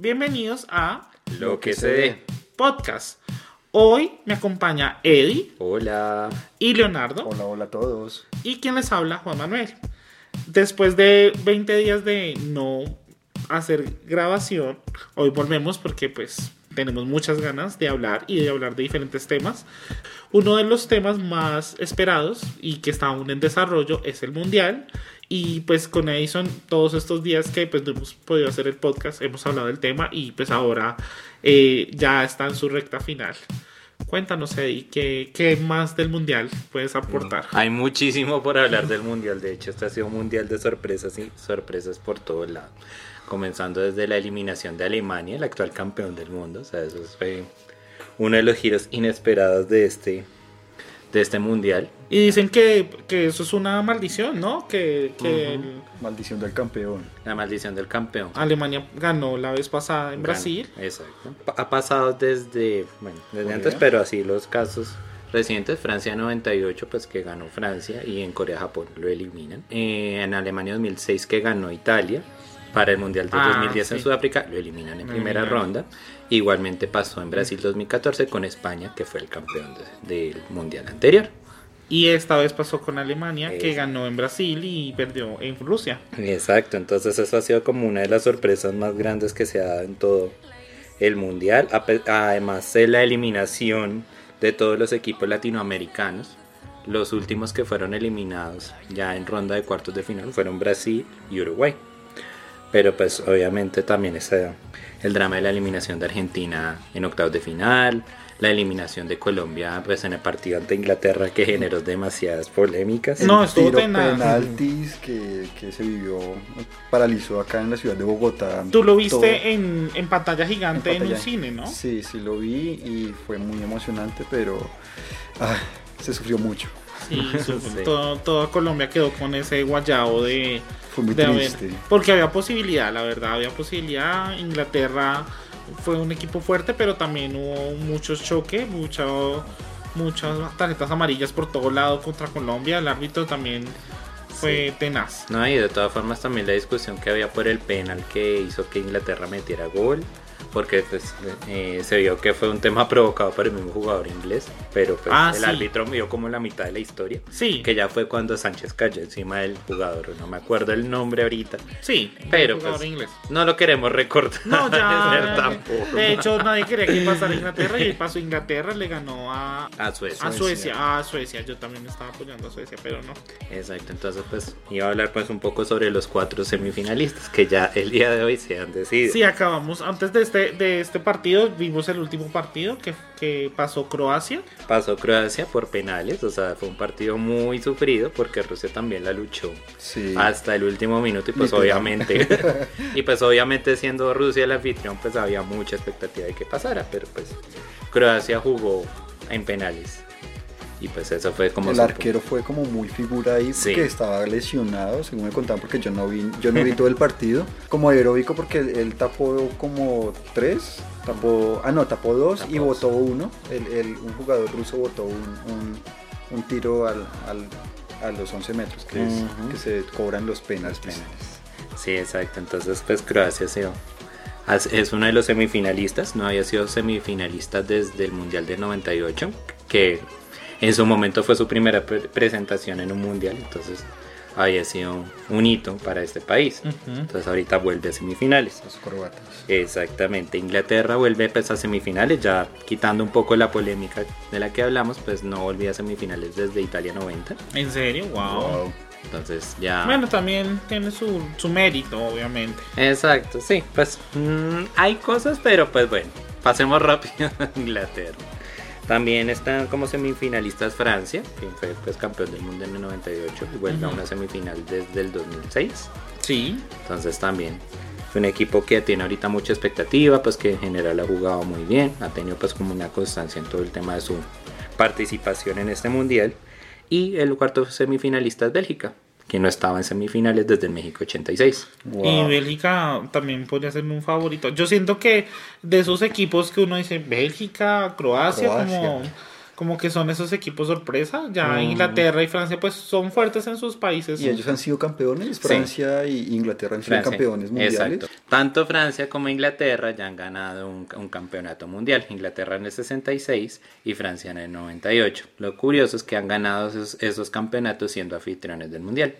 Bienvenidos a Lo que se dé. Podcast. Hoy me acompaña Eddie Hola. y Leonardo. Hola, hola a todos. Y quien les habla, Juan Manuel. Después de 20 días de no hacer grabación, hoy volvemos porque pues tenemos muchas ganas de hablar y de hablar de diferentes temas. Uno de los temas más esperados y que está aún en desarrollo es el mundial. Y pues con Edison, todos estos días que pues no hemos podido hacer el podcast, hemos hablado del tema y pues ahora eh, ya está en su recta final. Cuéntanos, Eddie, ¿qué, ¿qué más del mundial puedes aportar? Hay muchísimo por hablar del mundial. De hecho, este ha sido un mundial de sorpresas y sorpresas por todo lado. Comenzando desde la eliminación de Alemania, el actual campeón del mundo. O sea, eso fue uno de los giros inesperados de este, de este mundial. Y dicen que, que eso es una maldición, ¿no? Que, que el- Maldición del campeón. La maldición del campeón. Alemania ganó la vez pasada en Brasil. Exacto. Ha pasado desde, bueno, desde Corea. antes, pero así los casos recientes. Francia 98, pues que ganó Francia y en Corea-Japón lo eliminan. Eh, en Alemania 2006 que ganó Italia. Para el Mundial de Ah, 2010 en sí. Sudáfrica lo eliminan en primera ronda. Igualmente pasó en Brasil 2014 con España, que fue el campeón de- del Mundial anterior. Y esta vez pasó con Alemania, que ganó en Brasil y perdió en Rusia. Exacto, entonces eso ha sido como una de las sorpresas más grandes que se ha dado en todo el mundial. Además de la eliminación de todos los equipos latinoamericanos, los últimos que fueron eliminados ya en ronda de cuartos de final fueron Brasil y Uruguay. Pero pues obviamente también está el drama de la eliminación de Argentina en octavos de final, la eliminación de Colombia pues en el partido ante Inglaterra que generó demasiadas polémicas. No, El estuvo penaltis que, que se vivió, paralizó acá en la ciudad de Bogotá. Tú lo viste en, en pantalla gigante en, En un cine, ¿no? Sí, sí lo vi y fue muy emocionante, pero ah, se sufrió mucho. Sí, su- Sí. todo- toda Colombia quedó con ese guayao de, Fue muy de haber- triste. porque había posibilidad, la verdad, había posibilidad. Inglaterra fue un equipo fuerte, pero también hubo muchos choques, mucho, muchas tarjetas amarillas por todo lado contra Colombia. El árbitro también fue tenaz. No, y de todas formas también la discusión que había por el penal que hizo que Inglaterra metiera gol, porque pues eh, se vio que fue un tema provocado por el mismo jugador inglés, pero pues Ah, el sí. árbitro vio como la mitad de la historia, Sí, que ya fue cuando Sánchez cayó encima del jugador, no me acuerdo el nombre ahorita, sí, pero el jugador pues, inglés. no lo queremos recordar No, ya. tampoco. De hecho, nadie quería que pasara Inglaterra y pasó Inglaterra, le ganó a, a Suecia. a Suecia. A Suecia, yo también estaba apoyando a Suecia, pero no. Exacto, entonces pues iba a hablar pues un poco sobre los cuatro semifinalistas que ya el día de hoy se han decidido. Sí, acabamos. Antes de este, de este partido, vimos el último partido que, que pasó Croacia. Pasó Croacia por penales, o sea, fue un partido muy sufrido porque Rusia también la luchó Sí. hasta el último minuto y pues Literal. obviamente, y pues obviamente siendo Rusia el anfitrión pues había mucha expectativa de que pasara, pero pues Croacia jugó en penales y pues eso fue como el su- arquero fue como muy figura ahí Sí. porque estaba lesionado, según me contaban, porque yo no vi, yo no vi todo el partido. Como aeróbico porque él, tapó como tres, tapó, ah no, tapó dos Tapó y votó uno. El, el- un jugador ruso votó un, un- un tiro al, al- a los 11 metros que, es- que se cobran los penales. Sí, exacto. Entonces, pues Croacia has- es uno de los semifinalistas. No había sido semifinalista desde el Mundial del 98, que en su momento fue su primera pre- presentación en un Mundial. Entonces, había sido un hito para este país. Entonces, ahorita vuelve a semifinales. Los croatas. Exactamente, Inglaterra vuelve pues, a semifinales, ya quitando un poco la polémica de la que hablamos, pues no volvía a semifinales desde Italia 90. ¿En serio? Wow. Wow. Entonces ya... Bueno, también tiene su, su mérito, obviamente. Exacto, sí, pues mm, hay cosas, pero pues bueno, pasemos rápido a Inglaterra. También están como semifinalistas Francia, que fue pues campeón del mundo en el 98 y vuelve a Ujú. una semifinal desde el 2006. Sí. Entonces también es un equipo que tiene ahorita mucha expectativa, pues que en general ha jugado muy bien, ha tenido pues como una constancia en todo el tema de su participación en este mundial. Y el cuarto semifinalista es Bélgica, que no estaba en semifinales desde el México 86. Wow. Y Bélgica también podría ser un favorito. Yo siento que de esos equipos que uno dice, Bélgica, Croacia, Croacia. como como que son esos equipos sorpresa. Ya Mm. Inglaterra y Francia pues son fuertes en sus países. Y ellos han sido campeones, Francia y Inglaterra han sido Francia. campeones mundiales. Exacto. Tanto Francia como Inglaterra ya han ganado un, un campeonato mundial. Inglaterra en el 66 y Francia en el 98. Lo curioso es que han ganado esos, esos campeonatos siendo anfitriones del mundial.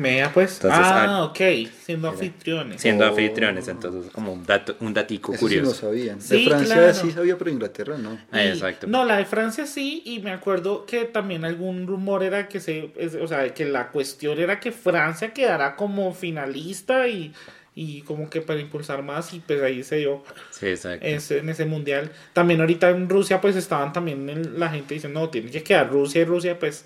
Vea pues. Entonces, ah, ok, siendo anfitriones. Siendo Oh. anfitriones, entonces como un dato, un datico Eso sí no curioso. sabían. Sí, de Francia claro. sí sabía, pero Inglaterra no. Ah, Y- Exacto. No, la de Francia sí, y me acuerdo que también algún rumor era que se, es- o sea, que la cuestión era que Francia quedara como finalista y, y como que para impulsar más, y pues ahí se dio Sí, exacto. ese, en ese mundial. También ahorita en Rusia pues estaban también en- la gente diciendo, no, tiene que quedar Rusia y Rusia, pues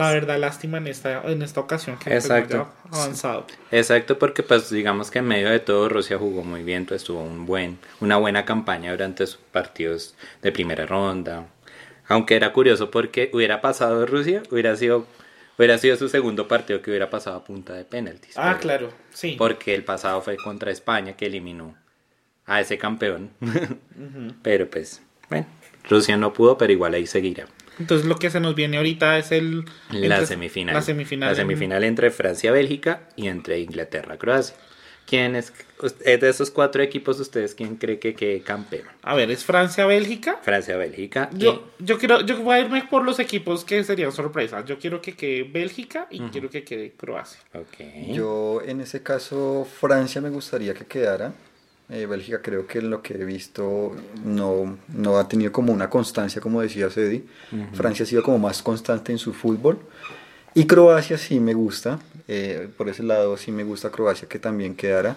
la verdad lástima en esta, en esta ocasión que pues, Exacto. avanzado. Exacto, porque pues digamos que en medio de todo Rusia jugó muy bien, pues tuvo un buen, una buena campaña durante sus partidos de primera ronda. Aunque era curioso porque hubiera pasado Rusia, hubiera sido, hubiera sido su segundo partido que hubiera pasado a punta de penaltis. Ah, Pero- claro, sí. Porque el pasado fue contra España que eliminó a ese campeón. Pero pues, bueno, Rusia no pudo, pero igual ahí seguirá. Entonces lo que se nos viene ahorita es el... La entre- semifinal. La semifinal. La semifinal entre Francia-Bélgica y entre Inglaterra-Croacia. ¿Quién es, es de esos cuatro equipos, ustedes quién cree que quede campeón? A ver, es Francia-Bélgica. Francia-Bélgica. y- Yo, yo quiero, yo voy a irme por los equipos que serían sorpresas. Yo quiero que quede Bélgica y quiero que quede Croacia. Ok. Yo en ese caso Francia me gustaría que quedara. Eh, Bélgica creo que en lo que he visto no, no ha tenido como una constancia, como decía Cedi. Francia ha sido como más constante en su fútbol. Y Croacia sí me gusta. eh, por ese lado sí me gusta Croacia que también quedara.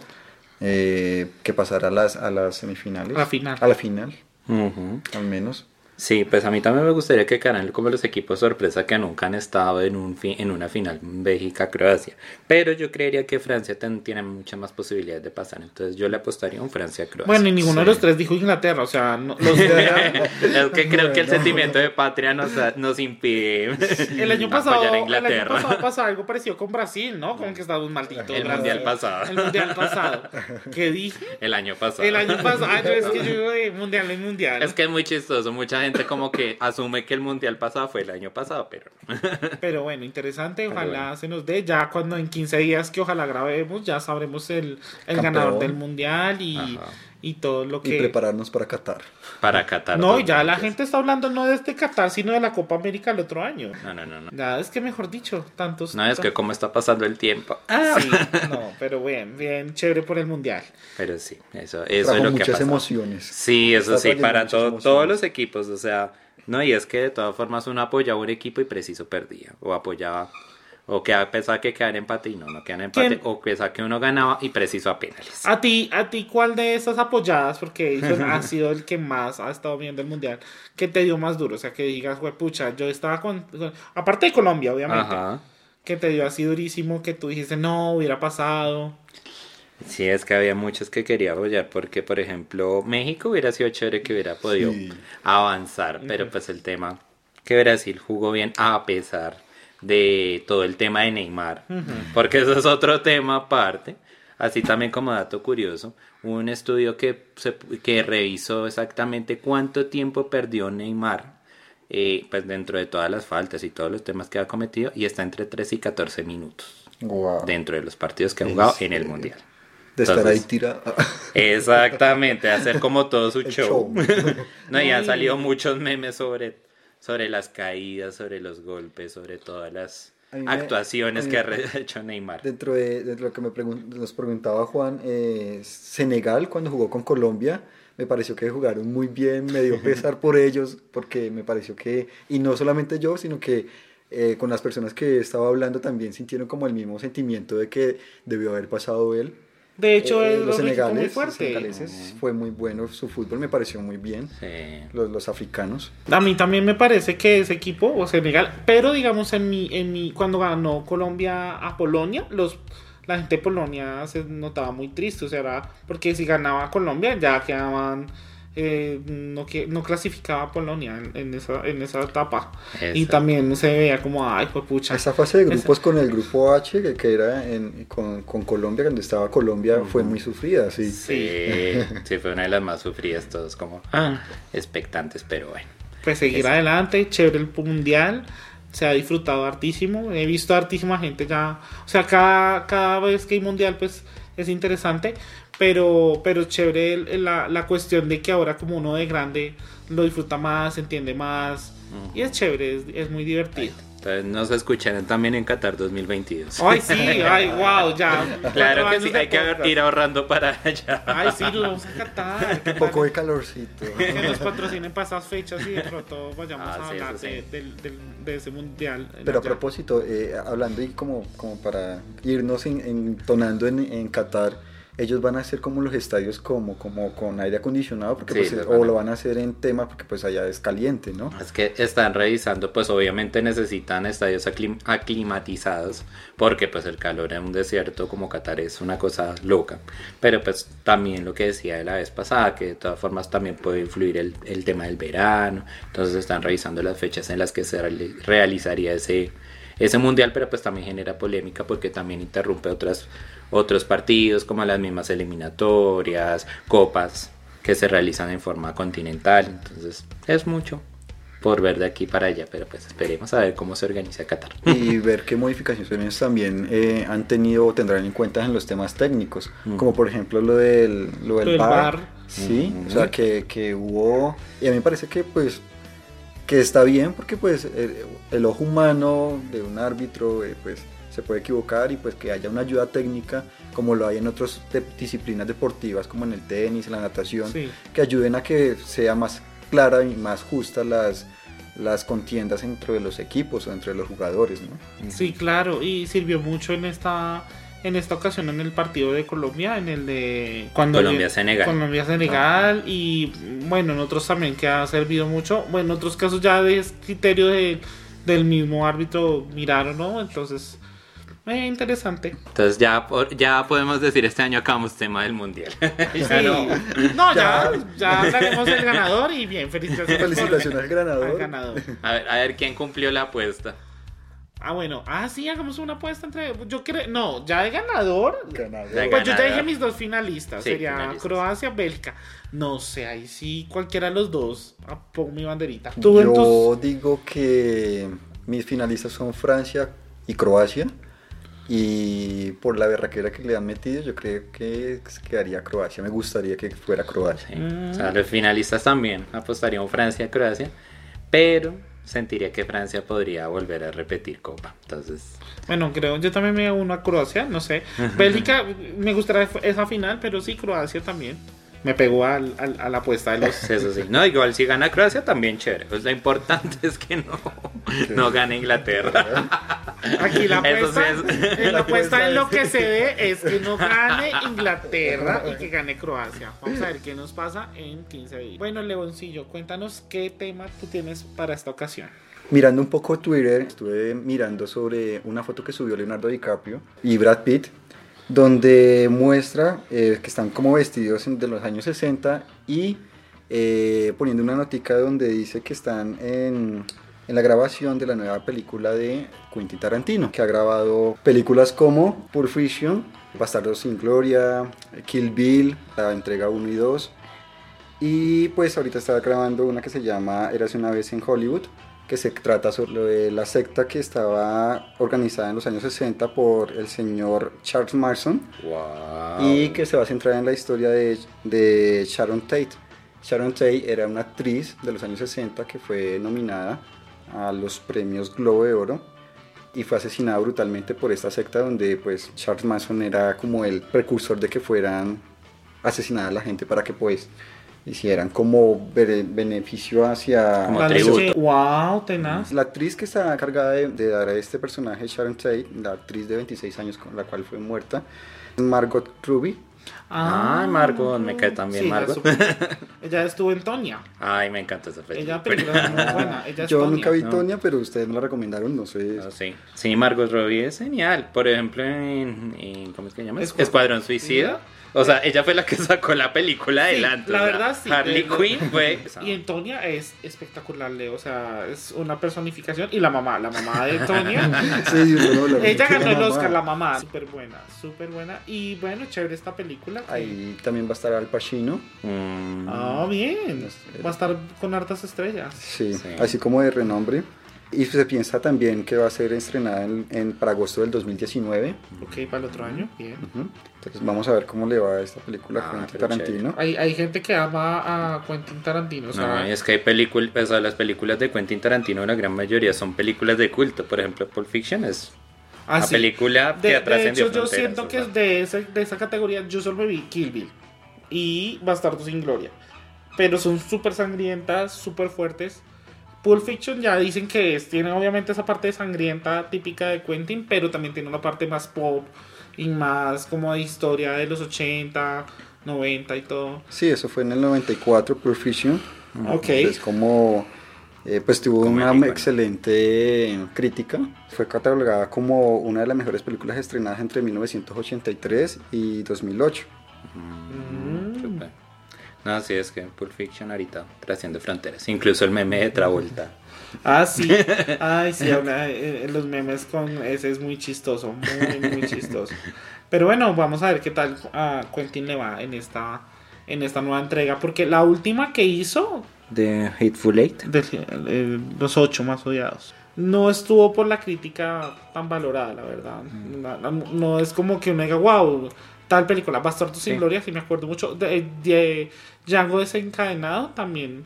eh, que pasara a las, a las semifinales. A la final. A la final, al menos. Sí, pues a mí también me gustaría que quedaran como los equipos sorpresa que nunca han estado en, un fi- en una final Bélgica-Croacia. Pero yo creería que Francia tiene muchas más posibilidades de pasar. Entonces yo le apostaría a un Francia-Croacia. Bueno, y ninguno de Sí. los tres dijo Inglaterra. O sea, no- los es que creo que el sentimiento de patria nos, nos impide el año pasado, a el año Inglaterra. pasado pasó algo parecido con Brasil, ¿no? Como que estábamos malditos. El Brasil. mundial pasado. El mundial pasado. ¿Qué dije? El año pasado. El año pasado. Ah, es que yo de mundial mundial. Es que es muy chistoso. Mucha gente como que asume que el mundial pasado fue el año pasado, pero Pero bueno, interesante. Ojalá bueno. se nos dé. Ya cuando en 15 días que ojalá grabemos, ya sabremos el, el ganador del mundial y, Ajá. Y todo lo Y que. prepararnos para Qatar. para Qatar. No, ya la 2022. gente está hablando no de este Qatar, sino de la Copa América el otro año. No, no, no, no. Ya es que mejor dicho, tantos. No, es que como está pasando el tiempo. Sí, no, pero bien, bien, chévere por el mundial. Pero sí, eso, eso es lo que muchas emociones. Sí, eso Está sí, para muchas todo- todos los equipos, o sea, no, y es que de todas formas uno apoyaba un equipo y preciso perdía, o apoyaba, o que pensaba que quedara empate y no, no quedaba empate, ¿Quién? o pensaba que uno ganaba y preciso a penales. A ti, a ti, ¿cuál de esas apoyadas? Porque eso ha sido el que más ha estado viendo el mundial. ¿Qué te dio más duro? O sea, que digas, güey, pucha, yo estaba con, con- Aparte de Colombia, obviamente. Ajá. Que te dio así durísimo que tú dijiste, no, hubiera pasado. Sí, es que había muchos que quería apoyar porque, por ejemplo, México hubiera sido chévere que hubiera podido Sí. avanzar, pero pues el tema que Brasil jugó bien a pesar de todo el tema de Neymar, porque eso es otro tema aparte. Así también como dato curioso, un estudio que, se- que revisó exactamente cuánto tiempo perdió Neymar eh, pues dentro de todas las faltas y todos los temas que ha cometido y está entre 3 y 14 minutos Wow. dentro de los partidos que ha ¿En jugado en el? Mundial. De estar ahí tirado. Exactamente, hacer como todo su El show. show. no, y han salido muchos memes sobre, sobre las caídas, sobre los golpes, sobre todas las me- actuaciones que ha hecho Neymar. Dentro de, de lo que me pregun- nos preguntaba Juan, eh, Senegal cuando jugó con Colombia, me pareció que jugaron muy bien, me dio pesar por ellos, porque me pareció que, y no solamente yo, sino que eh, con las personas que estaba hablando también sintieron como el mismo sentimiento de que debió haber pasado él. De hecho, Eh, es los muy senegales, los fuerte. senegaleses, fue muy bueno, su fútbol me pareció muy bien, Sí. los, los africanos. A mí también me parece que ese equipo, o Senegal, pero digamos en mi, en mi, cuando ganó Colombia a Polonia, los la gente de Polonia se notaba muy triste, o sea, era porque si ganaba Colombia ya quedaban eh, no que no clasificaba a Polonia en, en esa en esa etapa y Eso. también se veía como ay pues pucha Esa fase de Esa- grupos con el grupo H, que, que era en, con, con Colombia, cuando estaba Colombia, fue muy sufrida, sí. Sí, sí, fue una de las más sufridas, todos como ah, expectantes, pero bueno. pues seguir Eso. adelante, chévere el mundial, se ha disfrutado hartísimo, he visto hartísima gente ya, o sea, cada, cada vez que hay mundial pues es interesante, pero, pero chévere la, la cuestión de que ahora como uno de grande lo disfruta más, entiende más, y es chévere, es, es muy divertido. Entonces nos escucharán también en Qatar 2022. Ay, sí, ay, wow, ya. Claro que sí, de hay que podcast. ir ahorrando para allá. Ay, sí, lo vamos a catar. Un poco de calorcito. Que nos patrocinen para esas fechas y de pronto vayamos Ah, a sí, hablar sí. de, del- del- de ese mundial. Pero a allá. propósito, eh, hablando y como, como para irnos en- entonando en, en Qatar, ellos van a hacer como los estadios como, como con aire acondicionado, porque Sí, pues, o lo van a hacer en tema porque pues allá es caliente, ¿no? Es que están revisando, pues obviamente necesitan estadios aclim- aclimatizados, porque pues el calor en un desierto como Qatar es una cosa loca. Pero pues también lo que decía de la vez pasada, que de todas formas también puede influir el, el tema del verano. Entonces están revisando las fechas en las que se reali- realizaría ese, ese mundial, pero pues también genera polémica porque también interrumpe otras, otros partidos como las mismas eliminatorias, copas que se realizan en forma continental. Entonces es mucho por ver de aquí para allá, pero pues esperemos a ver cómo se organiza Qatar. y ver qué modificaciones también eh, han tenido o tendrán en cuenta en los temas técnicos, como por ejemplo lo del, lo del Lo del bar, sí, o sea que, que hubo, y a mí me parece que pues que está bien porque pues el, el ojo humano de un árbitro eh, pues se puede equivocar y pues que haya una ayuda técnica como lo hay en otras de- disciplinas deportivas como en el tenis, en la natación, Sí. que ayuden a que sea más clara y más justa las, las contiendas entre los equipos o entre los jugadores, ¿no? Sí, claro, y sirvió mucho en esta en esta ocasión en el partido de Colombia, en el de cuando Colombia-Senegal. Colombia Senegal y bueno, en otros también que ha servido mucho. Bueno, en otros casos ya de criterio de- del mismo árbitro mirar o no, entonces eh, interesante. Entonces ya, por- ya podemos decir este año acabamos tema del mundial. Sí. No. No, ya, ya hablaremos del ganador y bien, felicitaciones. por- Felicitaciones al ganador. al ganador. A ver, a ver quién cumplió la apuesta. Ah, bueno, ah, sí, hagamos una apuesta entre. Yo creo. No, ya de ganador. Ganador. De Pues yo te ganador. dije mis dos finalistas. Sí, sería finalistas. Croacia, Bélgica. No sé, ahí sí, cualquiera de los dos. ah, Pongo mi banderita. Yo tus- digo que mis finalistas son Francia y Croacia. Y por la berraquera que le han metido, yo creo que quedaría Croacia. Me gustaría que fuera Croacia. Sí. O sea, los finalistas también apostarían Francia-Croacia, pero sentiría que Francia podría volver a repetir Copa. Entonces, Bueno, creo, yo también me uno a Croacia, no sé. Bélgica, me gustaría esa final, pero sí, Croacia también. Me pegó al, al- a la apuesta de los. eso sí. No, igual si gana Croacia también chévere. Pues lo importante es que no, no gane Inglaterra. Aquí la sí apuesta, es- eh, la apuesta en lo que se ve es que no gane Inglaterra y que gane Croacia. Vamos a ver qué nos pasa en 15 días. Bueno, Leoncillo, cuéntanos qué tema tú tienes para esta ocasión. Mirando un poco Twitter, estuve mirando sobre una foto que subió Leonardo DiCaprio y Brad Pitt, donde muestra eh, que están como vestidos de los años 60 y eh, poniendo una notica donde dice que están en, en la grabación de la nueva película de Quentin Tarantino, que ha grabado películas como Pulp Fiction, Bastardos sin Gloria, Kill Bill, la entrega 1 y 2. Y pues ahorita está grabando una que se llama Érase una vez en Hollywood, que se trata sobre la secta que estaba organizada en los años 60 por el señor Charles Manson Wow. y que se va a centrar en la historia de, de Sharon Tate. Sharon Tate era una actriz de los años 60 que fue nominada a los premios Globo de Oro y fue asesinada brutalmente por esta secta donde pues Charles Manson era como el precursor de que fueran asesinadas la gente para que pues hicieran como bene- beneficio hacia Como Vale, tributo. sí. Wow, tenaz. la actriz que está encargada de, de dar a este personaje, Sharon Tate, la actriz de 26 años con la cual fue muerta, es Margot Ruby. Ay, Margot, me cae también ella Margot. Ella estuvo en Tonya. Ay, me encanta esa película. Ella película es muy buena. Ella es Yo Tonya. nunca vi ¿no? Tonya, pero ustedes me la recomendaron, no sé. Ah, sí. sí, Margot Robbie es genial. Por ejemplo, en, en- ¿cómo es que se llama? Escuadrón Escuadrón Suicida. O sea, ella fue la que sacó la película Sí, adelante. la verdad, sí. Harley De- Quinn fue. Y en Tonya es espectacular, Leo. O sea, es una personificación. Y la mamá, la mamá de Tonya. Sí, Ella la ganó el. Oscar, la mamá. Súper buena, súper buena. Y bueno, chévere esta película. que- Ahí también va a estar Al Pacino. Mm, Ah, bien. Es- Va a estar con hartas estrellas. Sí, Sí. así como de renombre. Y se piensa también que va a ser estrenada en, en- para agosto del 2019. Ok, para el otro año. Bien. Ujú. Entonces vamos a ver cómo le va a esta película Ah, a Quentin pero Tarantino. Hay, hay gente que ama a Quentin Tarantino. O sea, No, es que hay películas, o sea, las películas de Quentin Tarantino, la gran mayoría son películas de culto. Por ejemplo, Pulp Fiction es ah, una sí. película que De, ha de hecho, yo siento que es de, ese- de esa categoría. Yo solo me vi Kill Bill y Bastardo sin Gloria. Pero son súper sangrientas, súper fuertes. Pulp Fiction ya dicen que es, tiene obviamente esa parte sangrienta típica de Quentin, pero también tiene una parte más pop y más como de historia de los 80, 90 y todo. Sí, eso fue en el 94, Pulp Fiction. Ok. Es como, eh, pues tuvo Como una excelente crítica. Fue catalogada como una de las mejores películas estrenadas entre 1983 y 2008. Mm. No, sí, es que Pulp Fiction ahorita trasciende fronteras. Incluso el meme de Travolta. Ah, sí. Ay, sí, habla, eh, los memes con ese es muy chistoso, muy, muy chistoso. Pero bueno, vamos a ver qué tal a Quentin le va en esta, en esta nueva entrega, porque la última que hizo, De Hateful Eight. de, eh, los ocho más odiados, no estuvo por la crítica tan valorada, la verdad. No, no- no es como que uno diga, wow, tal película, Bastardo sin Sí. Gloria, sí me acuerdo mucho. De, de Django desencadenado también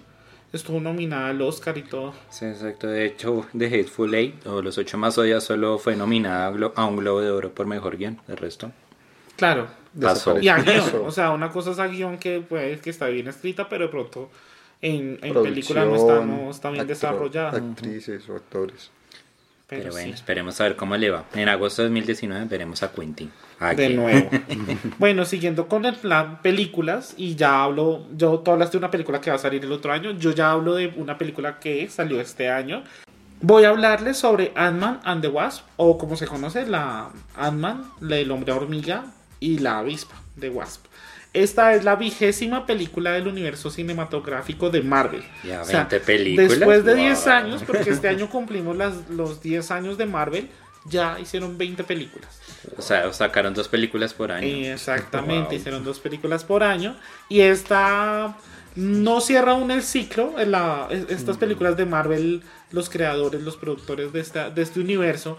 estuvo nominada al Oscar y todo. Sí, exacto. De hecho, The Hateful Eight, o Los Ocho Más Odiados, solo fue nominada a un Globo de Oro por Mejor Guión. El resto. Claro, Pasó. Y a guion, o sea, una cosa es a guion que pues que está bien escrita, pero de pronto en, en película no está, no está bien actor- desarrollada. Actrices o actores. Pero, Pero, bueno, sí, esperemos a ver cómo le va. En agosto de 2019 veremos a Quentin. De Aquí. nuevo. bueno, siguiendo con el plan películas, y ya hablo, yo tú hablaste de una película que va a salir el otro año, yo ya hablo de una película que salió este año. Voy a hablarles sobre Ant-Man and the Wasp, o como se conoce, la Ant-Man, del hombre hormiga y la avispa de Wasp. Esta es la vigésima película del universo cinematográfico de Marvel. Ya, O sea, 20 películas. Después de Wow. 10 años, porque este año cumplimos las, los 10 años de Marvel, ya hicieron 20 películas. O sea, sacaron dos películas por año. Exactamente, Wow. hicieron dos películas por año. Y esta no cierra aún el ciclo. La- es- estas películas de Marvel, los creadores, los productores de, esta, de este universo,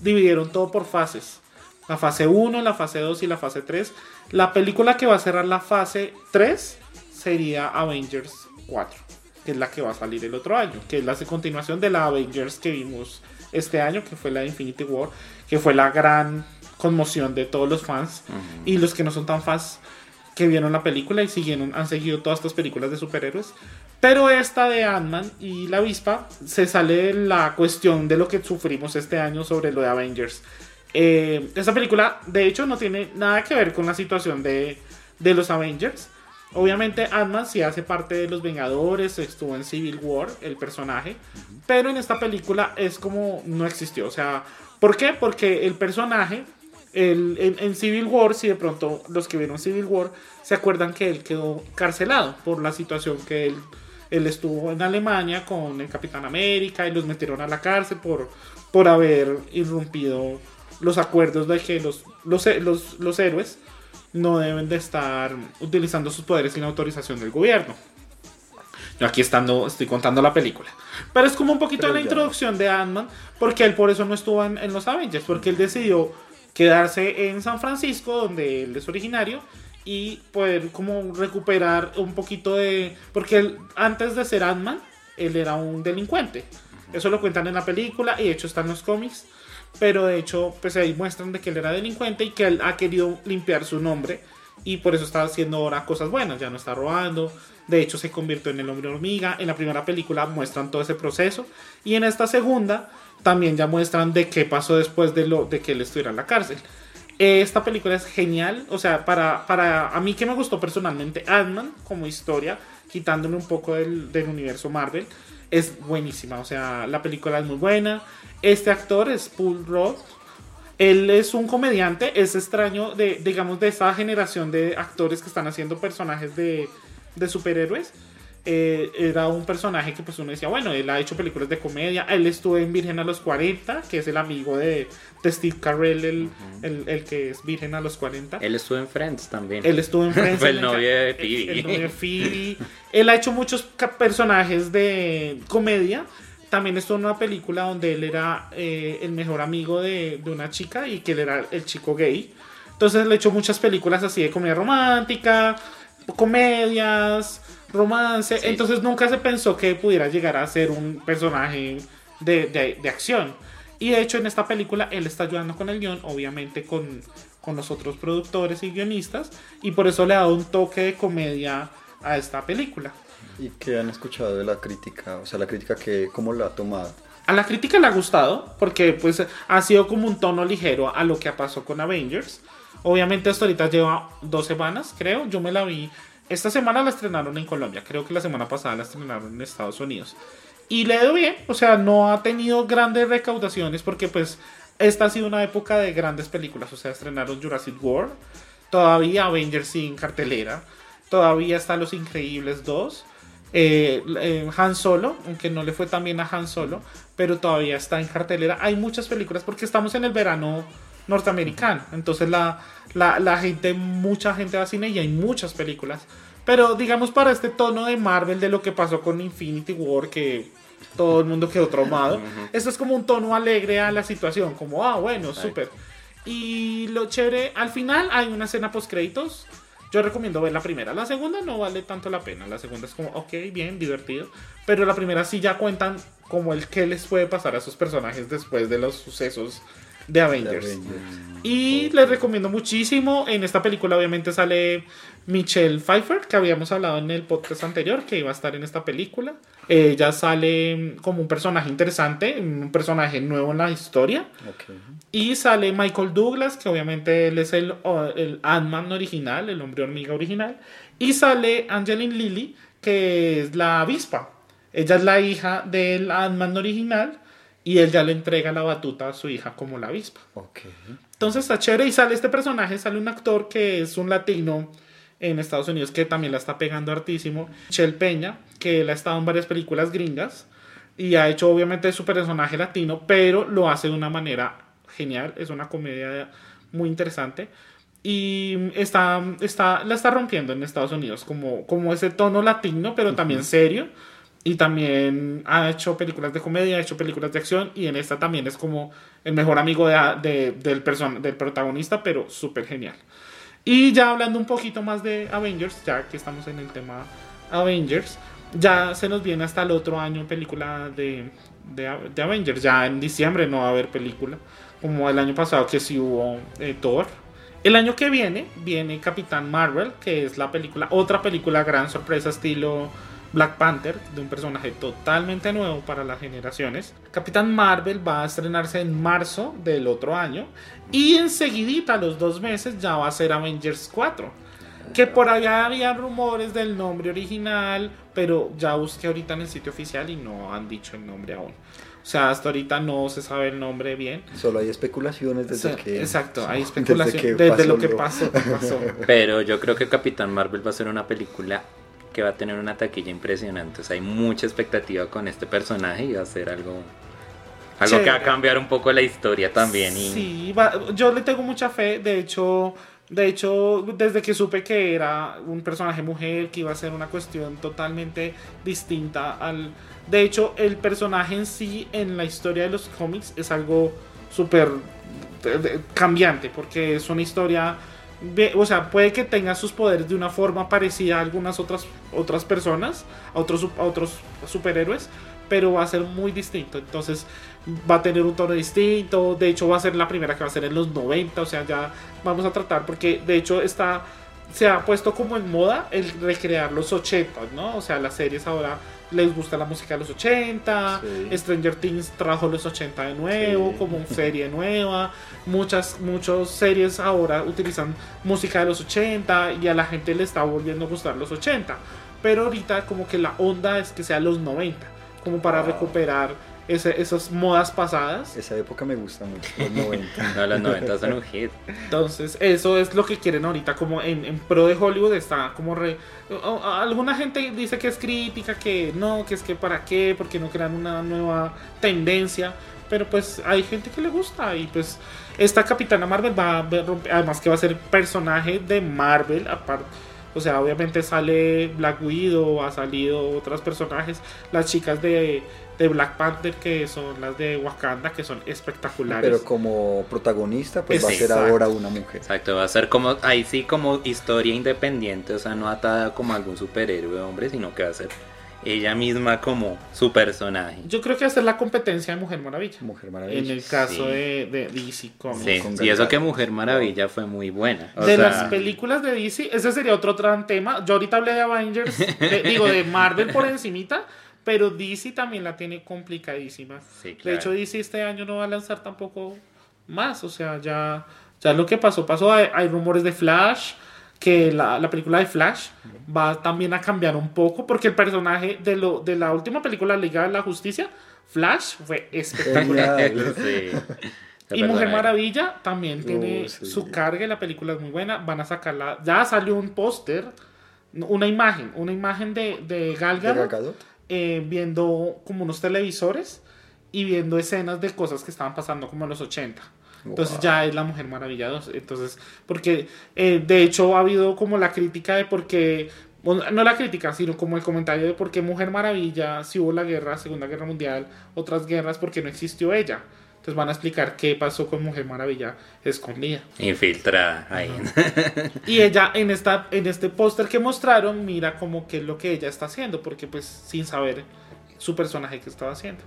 dividieron todo por fases. La fase 1, la fase 2 y la fase 3. La película que va a cerrar la fase 3 sería Avengers 4, que es la que va a salir el otro año, que es la continuación de la Avengers que vimos este año, que fue la de Infinity War, que fue la gran conmoción de todos los fans y los que no son tan fans que vieron la película y siguieron, han seguido todas estas películas de superhéroes. Pero esta de Ant-Man y la avispa se sale de la cuestión de lo que sufrimos este año sobre lo de Avengers. Eh, esta película, de hecho, no tiene nada que ver con la situación de, de los Avengers. Obviamente, Ant-Man sí hace parte de los Vengadores, estuvo en Civil War, el personaje. Pero en esta película es como no existió. O sea, ¿por qué? Porque el personaje el- en, en Civil War, si de pronto los que vieron Civil War se acuerdan que él quedó carcelado por la situación que él, él estuvo en Alemania con el Capitán América y los metieron a la cárcel por, por haber irrumpido los acuerdos de que los, los, los, los héroes no deben de estar utilizando sus poderes sin autorización del gobierno. Yo aquí estando, estoy contando la película. Pero es como un poquito Pero la ya. introducción de Ant-Man, porque él por eso no estuvo en, en los Avengers, porque él decidió quedarse en San Francisco, donde él es originario, y poder como recuperar un poquito de... Porque él, antes de ser Ant-Man, él era un delincuente. Eso lo cuentan en la película y de hecho está en los cómics. Pero de hecho, pues ahí muestran de que él era delincuente y que él ha querido limpiar su nombre. Y por eso está haciendo ahora cosas buenas. Ya no está robando. De hecho, se convirtió en el hombre hormiga. En la primera película muestran todo ese proceso. Y en esta segunda también ya muestran de qué pasó después de, lo, de que él estuviera en la cárcel. Esta película es genial. O sea, para, para a mí que me gustó personalmente Ant-Man como historia, quitándole un poco del, del universo Marvel, es buenísima. O sea, la película es muy buena. Este actor es Paul Rudd. Él es un comediante, es extraño de, digamos, de esa generación de actores que están haciendo personajes de superhéroes. Eh, era un personaje que pues uno decía, bueno, él ha hecho películas de comedia, él estuvo en Virgen a los 40, que es el amigo de, de Steve Carell, el, el, el que es Virgen a los 40. Él estuvo en Friends también. Él estuvo en Friends. Fue el novio de Phoebe. El, novio de Phoebe. Él ha hecho muchos personajes de comedia. También estuvo en una película donde él era eh, el mejor amigo de, de una chica y que él era el chico gay. Entonces le ha hecho muchas películas así de comedia romántica, comedias, romance. Sí. Entonces nunca se pensó que pudiera llegar a ser un personaje de, de- de acción. Y de hecho en esta película él está ayudando con el guion, obviamente con, con los otros productores y guionistas. Y por eso le ha dado un toque de comedia a esta película. ¿Y qué han escuchado de la crítica? O sea, la crítica que, ¿cómo la ha tomado? A la crítica le ha gustado porque pues ha sido como un tono ligero a lo que pasó con Avengers. Obviamente hasta ahorita lleva dos semanas, creo. Yo me la vi. Esta semana la estrenaron en Colombia. Creo que la semana pasada la estrenaron en Estados Unidos. Y le ido bien. O sea, no ha tenido grandes recaudaciones porque pues esta ha sido una época de grandes películas. O sea, estrenaron Jurassic World. Todavía Avengers en cartelera. Todavía está Los Increíbles 2. Eh, eh, Han Solo, aunque no le fue tan bien a Han Solo, pero todavía está en cartelera. Hay muchas películas porque estamos en el verano norteamericano. Entonces la, la, la gente, mucha gente va a cine y hay muchas películas. Pero digamos para este tono de Marvel de lo que pasó con Infinity War, que todo el mundo quedó traumado. Esto es como un tono alegre a la situación, como, ah, bueno, súper. Y lo chévere, al final hay una escena post créditos. Yo recomiendo ver la primera. La segunda no vale tanto la pena. La segunda es como, ok, bien, divertido. Pero la primera sí ya cuentan como el que les puede pasar a esos personajes después de los sucesos de Avengers. Avengers. Y les recomiendo muchísimo. En esta película obviamente sale Michelle Pfeiffer, que habíamos hablado en el podcast anterior, que iba a estar en esta película. Ella sale como un personaje interesante, un personaje nuevo en la historia. Y sale Michael Douglas, que obviamente él es el, el Ant-Man original, el hombre hormiga original. Y sale Angeline Lilly, que es la avispa. Ella es la hija del Ant-Man original. Y él ya le entrega la batuta a su hija como la avispa. Ok. Entonces está chévere y sale este personaje, sale un actor que es un latino en Estados Unidos que también la está pegando hartísimo, Chel Peña, que él ha estado en varias películas gringas y ha hecho obviamente su personaje latino, pero lo hace de una manera genial, es una comedia muy interesante y está, está, la está rompiendo en Estados Unidos como, como ese tono latino, pero también serio. Y también ha hecho películas de comedia, ha hecho películas de acción y en esta también es como el mejor amigo de, de- del, person- del protagonista, pero súper genial. Y ya hablando un poquito más de Avengers, ya que estamos en el tema Avengers, ya se nos viene hasta el otro año película de, de, Avengers. Ya en diciembre no va a haber película, como el año pasado que sí hubo eh, Thor. El año que viene viene Capitán Marvel, que es la película, otra película gran sorpresa estilo Black Panther, de un personaje totalmente nuevo para las generaciones. Capitán Marvel va a estrenarse en marzo del otro año y enseguidita, a los dos meses, ya va a ser Avengers 4. Que por allá había rumores del nombre original, pero ya busqué ahorita en el sitio oficial y no han dicho el nombre aún. O sea, hasta ahorita no se sabe el nombre bien. Solo hay especulaciones desde O sea, que. Exacto, hay desde que desde, lo que lo- pasó. que pasó. Pero yo creo que Capitán Marvel va a ser una película que va a tener una taquilla impresionante. O sea, hay mucha expectativa con este personaje y va a ser algo, algo que va a cambiar un poco la historia también. Y Sí, va- yo le tengo mucha fe. De hecho, de hecho, desde que supe que era un personaje mujer, que iba a ser una cuestión totalmente distinta al. De hecho, el personaje en sí, en la historia de los cómics, es algo súper de- cambiante, porque es una historia. O sea, puede que tenga sus poderes de una forma parecida a algunas otras, otras personas, a otros, a otros superhéroes, pero va a ser muy distinto. Entonces, va a tener un tono distinto. De hecho, va a ser la primera que va a ser en los 90. O sea, ya vamos a tratar, porque de hecho está. Se ha puesto como en moda el recrear los 80, ¿no? O sea, las series ahora les gusta la música de los 80. Sí. Stranger Things trajo los 80 de nuevo, Sí. como serie nueva. Muchas, muchas series ahora utilizan música de los 80 y a la gente le está volviendo a gustar los 80. Pero ahorita como que la onda es que sea los 90, como para Wow. recuperar ese- esas modas pasadas. Esa época me gusta mucho, los 90. No, los 90 son un hit. Entonces, eso es lo que quieren ahorita, como en, en pro de Hollywood está como re... o- o- Alguna gente dice que es crítica, que no, que es que para qué, porque no crean una nueva tendencia. Pero pues hay gente que le gusta y pues esta Capitana Marvel va a ver- romper- además que va a ser personaje de Marvel, aparte... O sea, obviamente sale Black Widow, ha salido otros personajes, las chicas de, de Black Panther que son las de Wakanda, que son espectaculares. Pero como protagonista, pues va a ser Exacto. ahora una mujer. Exacto, va a ser como, ahí sí como historia independiente, o sea, no atada como algún superhéroe hombre, sino que va a ser ella misma como su personaje. Yo creo que va a ser la competencia de Mujer Maravilla. Mujer Maravilla. En el caso Sí. de, de DC Comics. Sí, con y eso que. Mujer Maravilla fue muy buena. o De sea, las películas de DC, ese sería otro gran tema. Yo ahorita hablé de Avengers, de- digo de Marvel por encimita, pero DC también la tiene complicadísima. Sí, De claro. hecho, DC este año no va a lanzar tampoco más. O sea, ya, ya lo que pasó, pasó. Hay, hay rumores de Flash, que la, la película de Flash va también a cambiar un poco, porque el personaje de, lo, de la última película Liga de la Justicia, Flash, fue espectacular. Sí. Y Mujer Maravilla también tiene sí. su carga y la película es muy buena. Van a sacarla. Ya salió un póster, una imagen, una imagen de, de Gal ¿De Gal Gadot? Eh, viendo como unos televisores y viendo escenas de cosas que estaban pasando como en los 80. Entonces Wow. ya es la Mujer Maravilla 2. Entonces, porque eh, de hecho ha habido como la crítica de por qué, bueno, no la crítica, sino como el comentario de por qué Mujer Maravilla, si hubo la guerra, Segunda Guerra Mundial, otras guerras, porque no existió ella. Entonces van a explicar qué pasó con Mujer Maravilla escondida. Infiltrada ahí. Y ella en esta en este póster que mostraron mira como qué es lo que ella está haciendo, porque pues sin saber su personaje que estaba haciendo.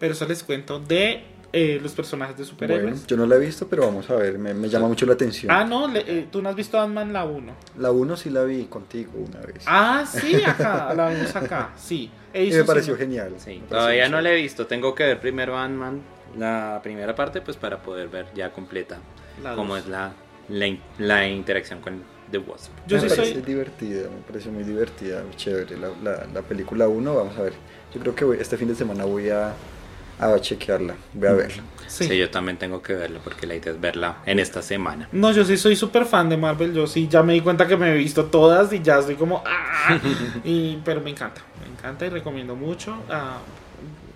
Pero eso les cuento de eh, los personajes de superhéroes. Bueno, yo no la he visto, pero vamos a ver, me, me llama mucho la atención. Ah, no, le- eh, tú no has visto Ant-Man la 1. La 1 sí la vi contigo una vez. Ah, sí, acá, la vimos acá, sí. Me pareció genial. Sí, me pareció todavía no la he visto. Tengo que ver primero Ant-Man, la primera parte, pues para poder ver ya completa La cómo dos. es la, la, la interacción con The Wasp. Yo me sí parece soy... divertida, me pareció muy divertida, muy chévere. La, la, la película 1, vamos a ver. Yo creo que voy- este fin de semana voy a, a chequearla, voy a verla. Sí. Sí. yo también tengo que verla porque la idea es verla en esta semana. No, yo sí soy súper fan de Marvel. Yo sí ya me di cuenta que me he visto todas y ya estoy como. ¡ah! y, pero me encanta, me encanta y recomiendo mucho a,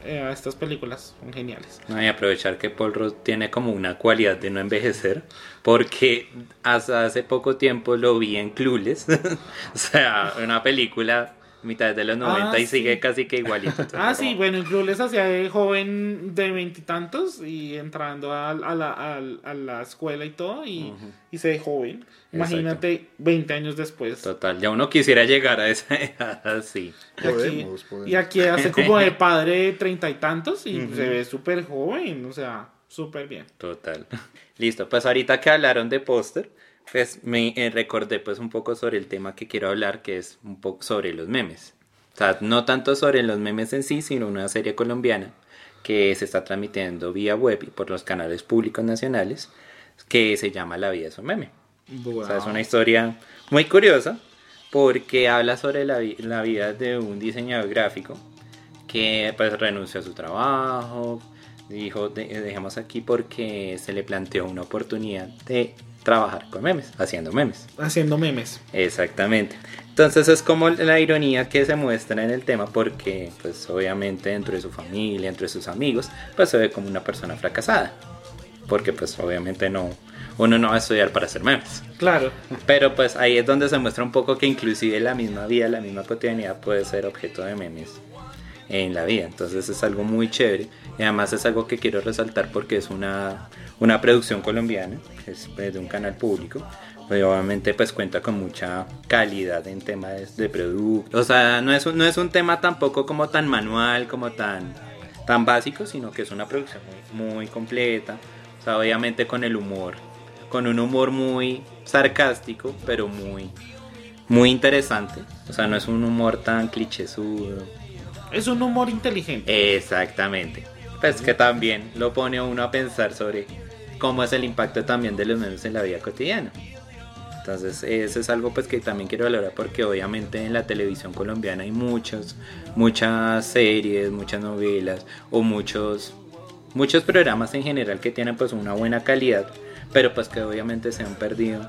eh, estas películas. Son geniales. No, y aprovechar que Paul Rudd tiene como una cualidad de no envejecer, porque hasta hace poco tiempo lo vi en Clueless, o sea, una película mitad de los 90 Ah, y sí. sigue casi que igualito. Entonces, Ah, sí, como- bueno, incluso les hacía de joven de veintitantos y, entrando a, a la, a- a la escuela y todo y, y se de joven. Imagínate 20 años después. Total, ya uno quisiera llegar a esa edad así. Y aquí, Podemos, podemos. y aquí hace como de padre de treinta y tantos y se ve súper joven, o sea, súper bien. Total. Listo, pues ahorita que hablaron de póster, pues me eh, recordé pues un poco sobre el tema que quiero hablar, que es un poco sobre los memes. O sea, no tanto sobre los memes en sí, sino una serie colombiana que se está transmitiendo vía web y por los canales públicos nacionales, que se llama La vida es un meme. O sea, es una historia muy curiosa porque habla sobre la, la vida de un diseñador gráfico que pues renunció a su trabajo, dijo "De- dejemos aquí porque se le planteó una oportunidad de trabajar con memes, haciendo memes. Haciendo memes. Exactamente. Entonces es como la ironía que se muestra en el tema porque pues obviamente dentro de su familia, dentro de sus amigos, pues se ve como una persona fracasada. Porque pues obviamente no, uno no va a estudiar para hacer memes. Claro. Pero pues ahí es donde se muestra un poco que inclusive la misma vida, la misma cotidianidad puede ser objeto de memes en la vida. Entonces es algo muy chévere. Y además es algo que quiero resaltar porque es una, una producción colombiana, es pues, de un canal público. Pero obviamente pues cuenta con mucha calidad en temas de producto. O sea, no es, un, no es un tema tampoco como tan manual, como tan, tan básico, sino que es una producción muy, muy completa. O sea, obviamente con el humor, con un humor muy sarcástico, pero muy, muy interesante. O sea, no es un humor tan clichésudo. Es un humor inteligente. Exactamente. Pues que también lo pone a uno a pensar sobre cómo es el impacto también de los memes en la vida cotidiana. Entonces eso es algo pues que también quiero valorar porque obviamente en la televisión colombiana hay muchos, muchas series, muchas novelas o muchos, muchos programas en general que tienen pues una buena calidad, pero pues que obviamente se han perdido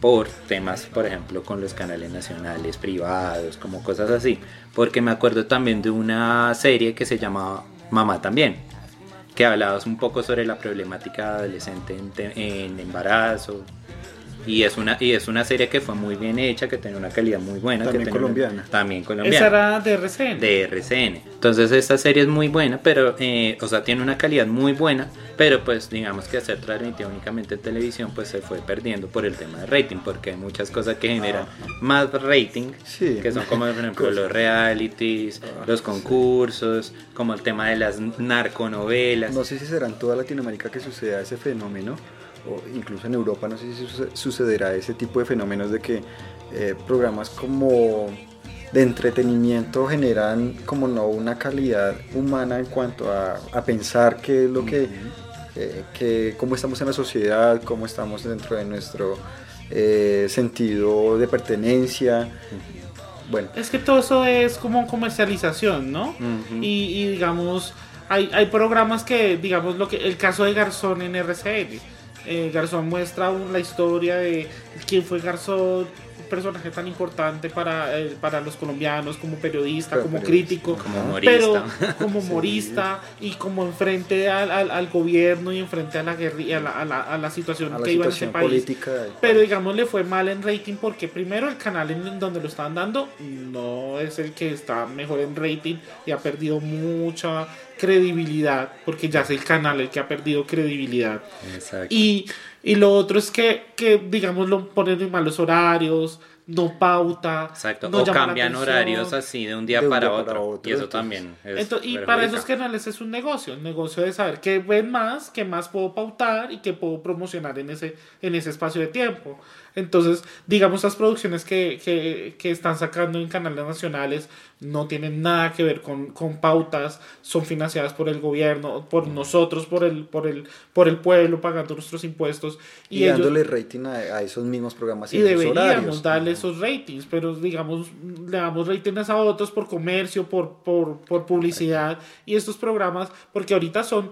por temas, por ejemplo, con los canales nacionales, privados, como cosas así. Porque me acuerdo también de una serie que se llamaba Mamá también, que hablaba un poco sobre la problemática adolescente en, en embarazo, y es una y es una serie que fue muy bien hecha, que tiene una calidad muy buena. También que colombiana. también colombiana. Esa era de RCN. De RCN. Entonces esta serie es muy buena, pero, eh, o sea, tiene una calidad muy buena, pero pues digamos que hacer transmitida únicamente en televisión, pues se fue perdiendo por el tema de rating, porque hay muchas cosas que generan más rating, Sí. que son como por ejemplo los realities, los concursos, como el tema de las narconovelas. No sé si será en toda Latinoamérica que suceda ese fenómeno, o incluso en Europa, no sé si suce- sucederá ese tipo de fenómenos de que eh, programas como de entretenimiento generan como no una calidad humana en cuanto a, a pensar qué es lo que, eh, que- cómo estamos en la sociedad, cómo estamos dentro de nuestro eh, sentido de pertenencia. Bueno, Es que todo eso es como comercialización, ¿no? Y, digamos, hay, hay programas que, digamos, lo que el caso de Garzón en RCN. Eh, Garzón muestra la historia de quién fue Garzón, un personaje tan importante para, eh, para los colombianos como periodista, Pero como periodista. crítico, Como humorista. pero como humorista y como enfrente al, al, al gobierno y enfrente a la guerrilla, a la, a la, a la situación a la que iba en país. política. del Pero país. digamos le fue mal en rating porque primero el canal en donde lo estaban dando no es el que está mejor en rating y ha perdido mucha credibilidad porque ya es el canal el que ha perdido credibilidad. Exacto. Y, y lo otro es que, que digamos lo ponen en malos horarios, no pauta, Exacto, no o llama la cambian atención. horarios así de un día, De un para, día otro, para otro, Y eso entonces- también es Entonces, y para esos canales es un negocio, el negocio de saber qué ven más, qué más puedo pautar y qué puedo promocionar en ese, en ese espacio de tiempo. Entonces, digamos, las producciones que, que, que están sacando en canales nacionales no tienen nada que ver con, con pautas, son financiadas por el gobierno, por nosotros, por el, por el, por el pueblo, pagando nuestros impuestos. y, Y, ellos, dándole rating a, a esos mismos programas y esos deberíamos horarios. darle esos ratings, pero digamos, le damos ratings a otros por comercio, por, por, por publicidad y estos programas, porque ahorita son,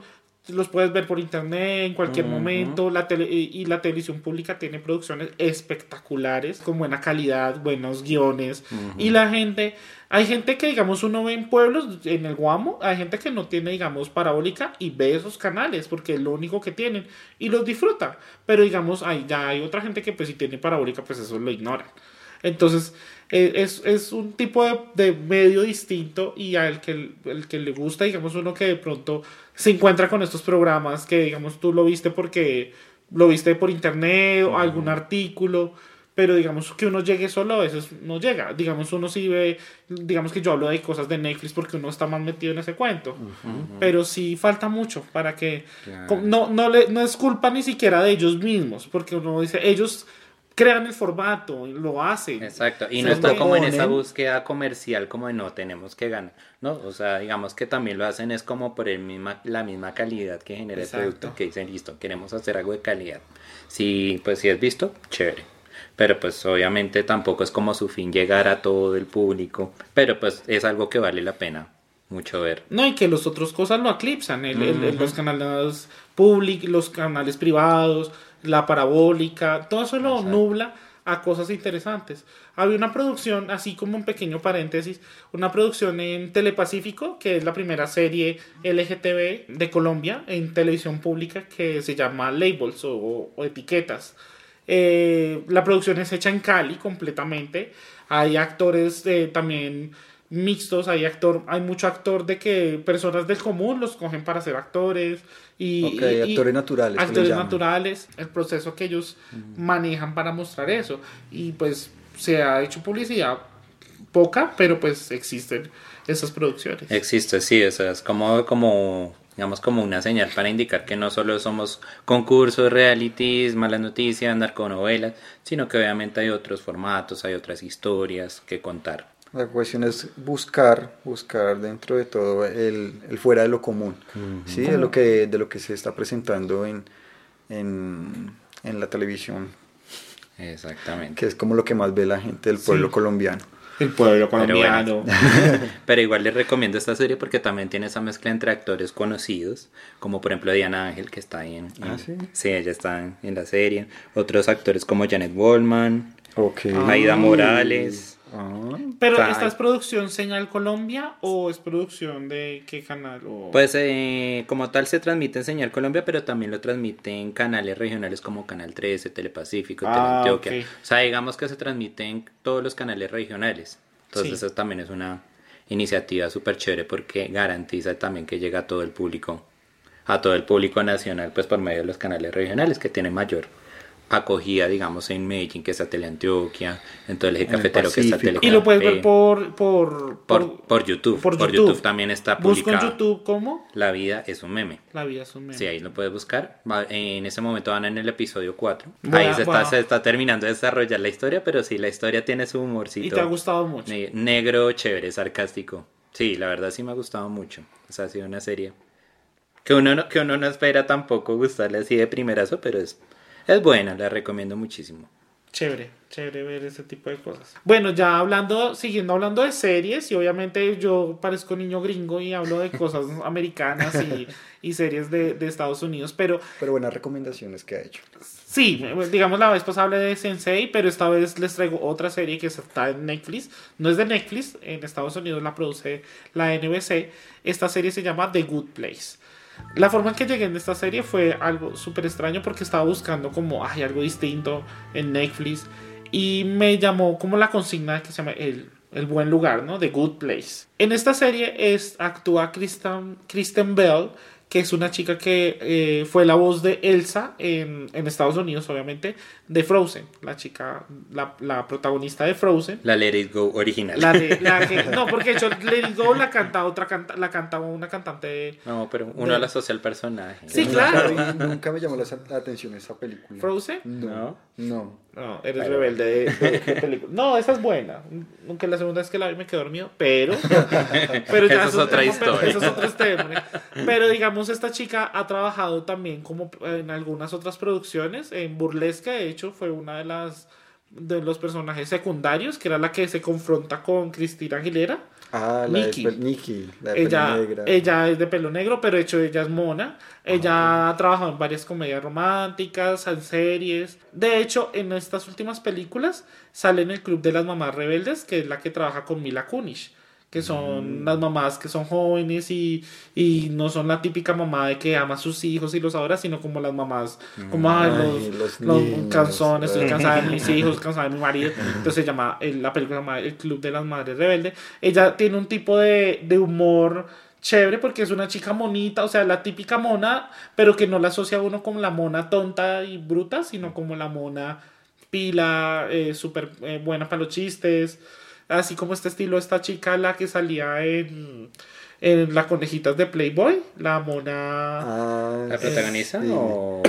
los puedes ver por internet en cualquier momento, la tele, y la televisión pública tiene producciones espectaculares, con buena calidad, buenos guiones, y la gente, hay gente que digamos uno ve en pueblos, en el Guamo, hay gente que no tiene digamos parabólica y ve esos canales, porque es lo único que tienen, y los disfruta, pero digamos, hay, ya hay otra gente que pues si tiene parabólica, pues eso lo ignoran. Entonces, eh, es, es un tipo de, de medio distinto y al que, el que le gusta, digamos, uno que de pronto se encuentra con estos programas que, digamos, tú lo viste porque lo viste por internet o algún artículo, pero digamos que uno llegue solo a veces no llega. Digamos, uno sí ve, digamos que yo hablo de cosas de Netflix porque uno está más metido en ese cuento, pero sí falta mucho para que... No, no, le, no es culpa ni siquiera de ellos mismos, porque uno dice, ellos crean el formato, lo hacen. Exacto, y no está como en esa búsqueda comercial como de no tenemos que ganar, ¿no? O sea, digamos que también lo hacen es como por el misma, la misma calidad que genera Exacto. el producto, que dicen, listo, queremos hacer algo de calidad. Si, pues si es visto, chévere. Pero pues obviamente tampoco es como su fin llegar a todo el público, pero pues es algo que vale la pena mucho ver. No, y que los otros cosas lo eclipsan, el- los canales públicos, los canales privados, la parabólica, todo eso lo nubla a cosas interesantes. Había una producción, así como un pequeño paréntesis, una producción en Telepacífico, que es la primera serie LGTB de Colombia en televisión pública, que se llama Labels o, o etiquetas. Eh, la producción es hecha en Cali completamente. Hay actores eh, también mixtos, hay actor, hay mucho actor de que personas del común los cogen para ser actores y, actores naturales, actores naturales, el proceso que ellos manejan para mostrar eso y pues se ha hecho publicidad poca, pero pues existen esas producciones. Existe, sí, o sea, es como, como, digamos, como una señal para indicar que no solo somos concursos, realities, malas noticias, narconovelas, sino que obviamente hay otros formatos, hay otras historias que contar. La cuestión es buscar, buscar dentro de todo el, el fuera de lo común, ¿sí? de, lo que, de lo que se está presentando en, en, en la televisión Exactamente. que es como lo que más ve la gente del pueblo colombiano. El pueblo Pero colombiano. Pero igual les recomiendo esta serie porque también tiene esa mezcla entre actores conocidos, como por ejemplo Diana Ángel, que está ahí en... Ah, en- ¿sí? ella está en, en la serie. Otros actores como Janet Wallman, Ok. Aida Morales. Ah, Pero, ¿esta es producción Señal Colombia o es producción de qué canal? O... Pues eh, como tal se transmite en Señal Colombia, pero también lo transmite en canales regionales como Canal 13, Telepacífico, Ah, Teleantioquia. O sea, digamos que se transmite en todos los canales regionales. Entonces Sí. eso también es una iniciativa súper chévere porque garantiza también que llega a todo el público, a todo el público nacional, pues por medio de los canales regionales que tienen mayor acogida, digamos, en Medellín, que está Teleantioquia, en todo el eje En el cafetero, que está Pacífico. y lo puedes ver Telecafé. por por, por, por YouTube. por Por, YouTube. YouTube. también está Busco en publicado. YouTube como La vida es un meme. La vida es un meme. Sí, ahí lo puedes buscar. En ese momento van en el episodio 4. Voy ahí se, está, se está terminando de desarrollar la historia, pero sí, la historia tiene su humorcito. y te ha gustado mucho. ne- negro, chévere, sarcástico. Sí, la verdad sí me ha gustado mucho. O sea, ha sido una serie que uno no, que uno no espera tampoco gustarle así de primerazo, pero es, es buena, la recomiendo muchísimo. Chévere, chévere ver ese tipo de cosas. Bueno, ya hablando, siguiendo hablando de series, y obviamente yo parezco niño gringo y hablo de cosas americanas y, y series de, de Estados Unidos, pero pero buenas recomendaciones que ha hecho. sí, digamos la vez pasada hablé de Sensei, pero esta vez les traigo otra serie que está en Netflix. No es de Netflix, en Estados Unidos la produce la NBC. Esta serie se llama The Good Place. La forma en que llegué en esta serie fue algo súper extraño porque estaba buscando como ay, algo distinto en Netflix y me llamó como la consigna que se llama el, el buen lugar, ¿no? The Good Place. En esta serie es, actúa Kristen, Kristen Bell, que es una chica que eh, fue la voz de Elsa en, en Estados Unidos, obviamente, de Frozen, la chica, la, la protagonista de Frozen. La Let It Go original. La de, la que, no, porque de hecho Let It Go la canta otra canta, la canta una cantante No, pero uno De- la asocia al personaje. Sí, claro. Nunca me llamó la, la atención esa película. Frozen. No. No. No, eres rebelde de, de- de película. No, esa es buena. Nunca la segunda vez que la vi me quedé dormido, pero. pero Eso es otra pero historia. Eso es otro tema. Pero digamos, esta chica ha trabajado también como en algunas otras producciones. En Burlesque, de hecho, fue una de las de los personajes secundarios, que era la que se confronta con Cristina Aguilera. Ah, la Nikki. de pel- Nikki, la de Ella, pelo ella es de pelo negro, pero de hecho ella es mona. Ella ha trabajado en varias comedias románticas, en series. De hecho, en estas últimas películas sale en el Club de las Mamás Rebeldes, que es la que trabaja con Mila Kunis. Que son las mamás que son jóvenes y, y no son la típica mamá de que ama a sus hijos y los adora, sino como las mamás, como "Ay, los, los los canzones, estoy cansada de mis hijos, cansada de mi marido. Entonces se llama, el- la película se llama El Club de las Madres Rebeldes. Ella tiene un tipo de, de humor chévere porque es una chica monita, o sea, la típica mona, pero que no la asocia a uno como la mona tonta y bruta, sino como la mona pila, eh, súper eh, buena para los chistes. Así como este estilo, esta chica, la que salía en, en las conejitas de Playboy, la mona... Ah, ¿La protagonista sí. o...?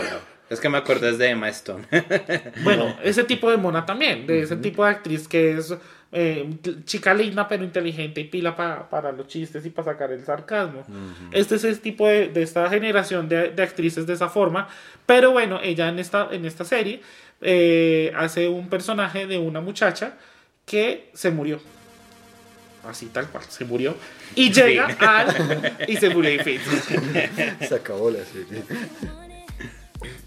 Es que me acuerdo es de Emma Stone. Bueno, ese tipo de mona también, de ese tipo de actriz que es eh, chica linda pero inteligente y pila pa- para los chistes y para sacar el sarcasmo. Este es el tipo de, de esta generación de, de actrices de esa forma, pero bueno, ella en esta, en esta serie eh, hace un personaje de una muchacha que se murió. Así tal cual, se murió. Y llega al... Y se murió y fin. Se acabó la serie.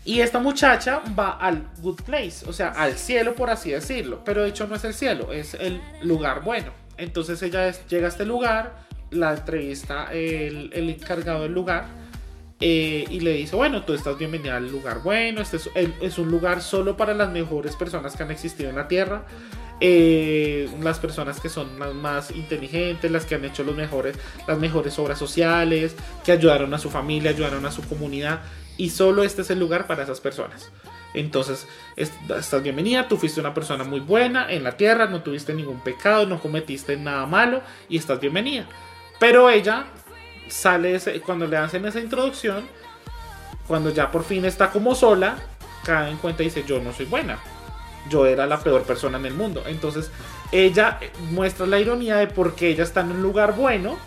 Y esta muchacha va al good place, o sea, al cielo por así decirlo, pero de hecho no es el cielo, es el lugar bueno. Entonces ella es- llega a este lugar, la entrevista el, el encargado del lugar eh, y le dice, bueno, tú estás bienvenida al lugar bueno, este es un lugar solo para las mejores personas que han existido en la Tierra. Eh, las personas que son las más inteligentes, las que han hecho los mejores, las mejores obras sociales, que ayudaron a su familia, ayudaron a su comunidad, y solo este es el lugar para esas personas. Entonces, es- estás bienvenida, tú fuiste una persona muy buena en la tierra, no tuviste ningún pecado, no cometiste nada malo y estás bienvenida. Pero ella sale, cuando le hacen esa introducción, cuando ya por fin está como sola, cae en cuenta y dice, yo no soy buena. Yo era la peor persona en el mundo. Entonces, ella muestra la ironía de por qué ella está en un lugar bueno,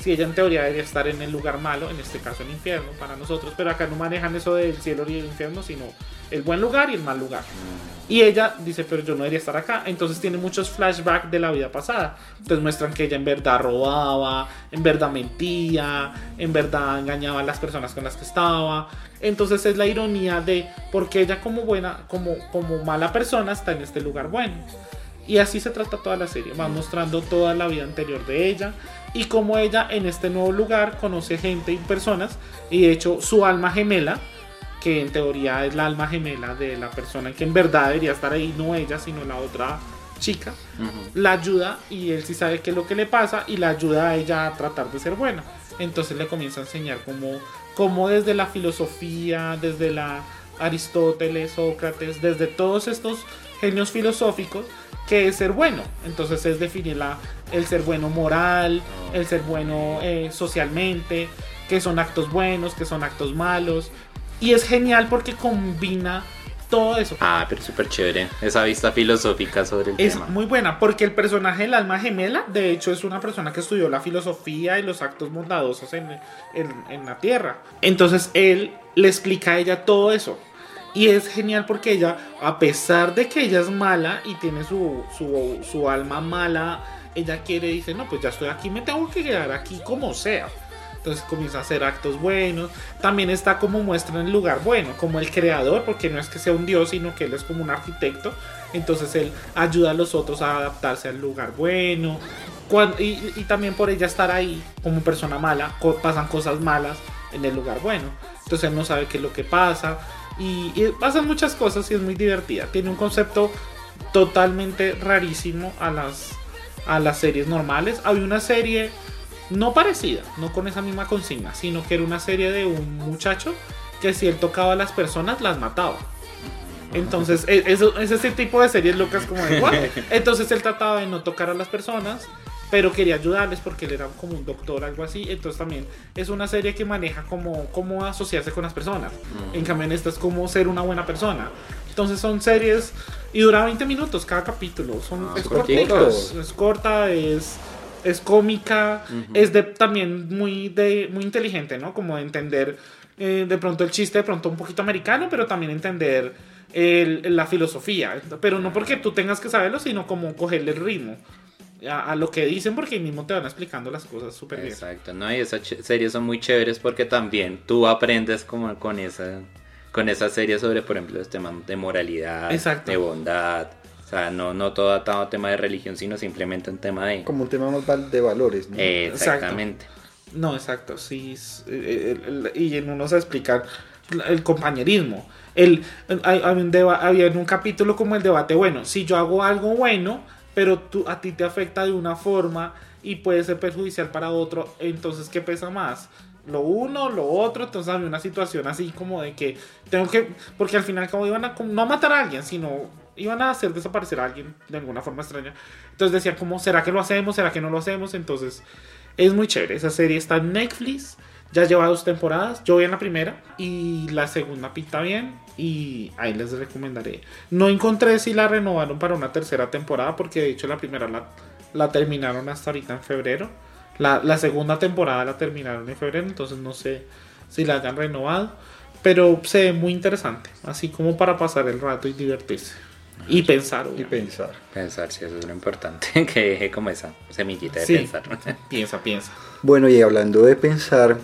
si ella en teoría debería estar en el lugar malo, en este caso el infierno para nosotros, pero acá no manejan eso del cielo y el infierno, sino el buen lugar y el mal lugar. Y ella dice, pero yo no debería estar acá. Entonces tiene muchos flashbacks de la vida pasada. Entonces muestran que ella en verdad robaba, en verdad mentía, en verdad engañaba a las personas con las que estaba. Entonces es la ironía de por qué ella como buena, como, como mala persona está en este lugar bueno. Y así se trata toda la serie. Va mostrando toda la vida anterior de ella y cómo ella en este nuevo lugar conoce gente y personas. Y de hecho su alma gemela, que en teoría es la alma gemela de la persona que en verdad debería estar ahí, no ella, sino la otra chica, la ayuda y él sí sabe qué es lo que le pasa y la ayuda a ella a tratar de ser buena. Entonces le comienza a enseñar cómo, cómo desde la filosofía, desde la Aristóteles, Sócrates, desde todos estos genios filosóficos, que es ser bueno. Entonces es definir la, el ser bueno moral, el ser bueno eh, socialmente, que son actos buenos, que son actos malos. Y es genial porque combina todo eso. Ah, pero súper chévere. Esa vista filosófica sobre el Es tema. muy buena porque el personaje del alma gemela, de hecho, es una persona que estudió la filosofía y los actos bondadosos en, en- en la tierra. Entonces él le explica a ella todo eso. Y es genial porque ella, a pesar de que ella es mala y tiene su, su, su alma mala, ella quiere, dice, no, pues ya estoy aquí, me tengo que quedar aquí como sea. Entonces comienza a hacer actos buenos. También está como muestra en el lugar bueno, como el creador, porque no es que sea un dios, sino que él es como un arquitecto. Entonces él ayuda a los otros a adaptarse al lugar bueno. Cuan- y, y también por ella estar ahí como persona mala, co- pasan cosas malas en el lugar bueno. Entonces él no sabe qué es lo que pasa. Y, y pasan muchas cosas y es muy divertida. Tiene un concepto totalmente rarísimo a las, a las series normales. Había una serie no parecida, no con esa misma consigna, sino que era una serie de un muchacho que si él tocaba a las personas las mataba. Entonces, e- eso, es ese tipo de series locas como de "What?". Entonces él trataba de no tocar a las personas, pero quería ayudarles porque él era como un doctor, algo así. Entonces también es una serie que maneja como cómo asociarse con las personas. En cambio, en esta es como ser una buena persona. Entonces son series y dura 20 minutos cada capítulo. Son, Ah, es es, es corta, es, es cómica, es de, también muy, de, muy inteligente, ¿no? Como de entender eh, de pronto el chiste, de pronto un poquito americano, pero también entender el- la filosofía. Pero no porque tú tengas que saberlo, sino como cogerle el ritmo a, a lo que dicen, porque ahí mismo te van explicando las cosas súper bien. Exacto, ¿no? Y esas series son muy chéveres porque también tú aprendes como con esa con esa serie sobre, por ejemplo, los temas de moralidad, Exacto. de bondad. O sea, no, no todo atado a tema de religión, sino simplemente un tema de... Como un tema más de valores, ¿no? Eh, Exactamente. No, exacto, sí. es- eh, el- el- y en uno se explica el compañerismo. El, el- hay- hay un deba- había en un capítulo como el debate, bueno, si yo hago algo bueno, pero tú, a ti te afecta de una forma y puede ser perjudicial para otro, entonces ¿qué pesa más? Lo uno, lo otro, entonces había una situación así como de que tengo que, porque al final como iban a, no a matar a alguien, sino iban a hacer desaparecer a alguien de alguna forma extraña. Entonces decían como, ¿será que lo hacemos? ¿Será que no lo hacemos? Entonces es muy chévere. Esa serie está en Netflix. Ya lleva dos temporadas. Yo vi en la primera y la segunda pinta bien. Y ahí les recomendaré. No encontré si la renovaron para una tercera temporada porque de hecho la primera la, terminaron hasta ahorita en febrero. La, la segunda temporada la terminaron en febrero. Entonces no sé si la hayan renovado. Pero se ve muy interesante. Así como para pasar el rato y divertirse. Y pensar. Y obviamente. pensar. Pensar, si eso es lo importante, que deje como esa semillita de Sí. pensar. Piensa, piensa. Bueno, y hablando de pensar,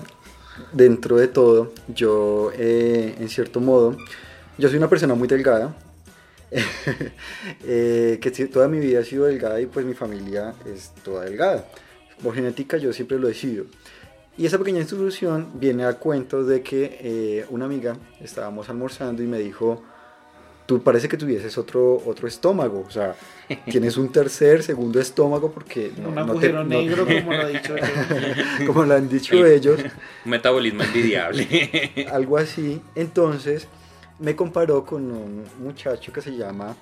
dentro de todo, yo, eh, en cierto modo, yo soy una persona muy delgada, eh, que sí, toda mi vida ha sido delgada y pues mi familia es toda delgada. Por genética yo siempre lo he sido. Y esa pequeña introducción viene a cuento de que eh, una amiga estábamos almorzando y me dijo, tú parece que tuvieses otro, otro estómago, o sea, tienes un tercer, segundo estómago porque no, Un no te- agujero no- negro, como lo ha dicho yo. como lo han dicho ellos, Un metabolismo envidiable. algo así. Entonces me comparó con un muchacho que se llama,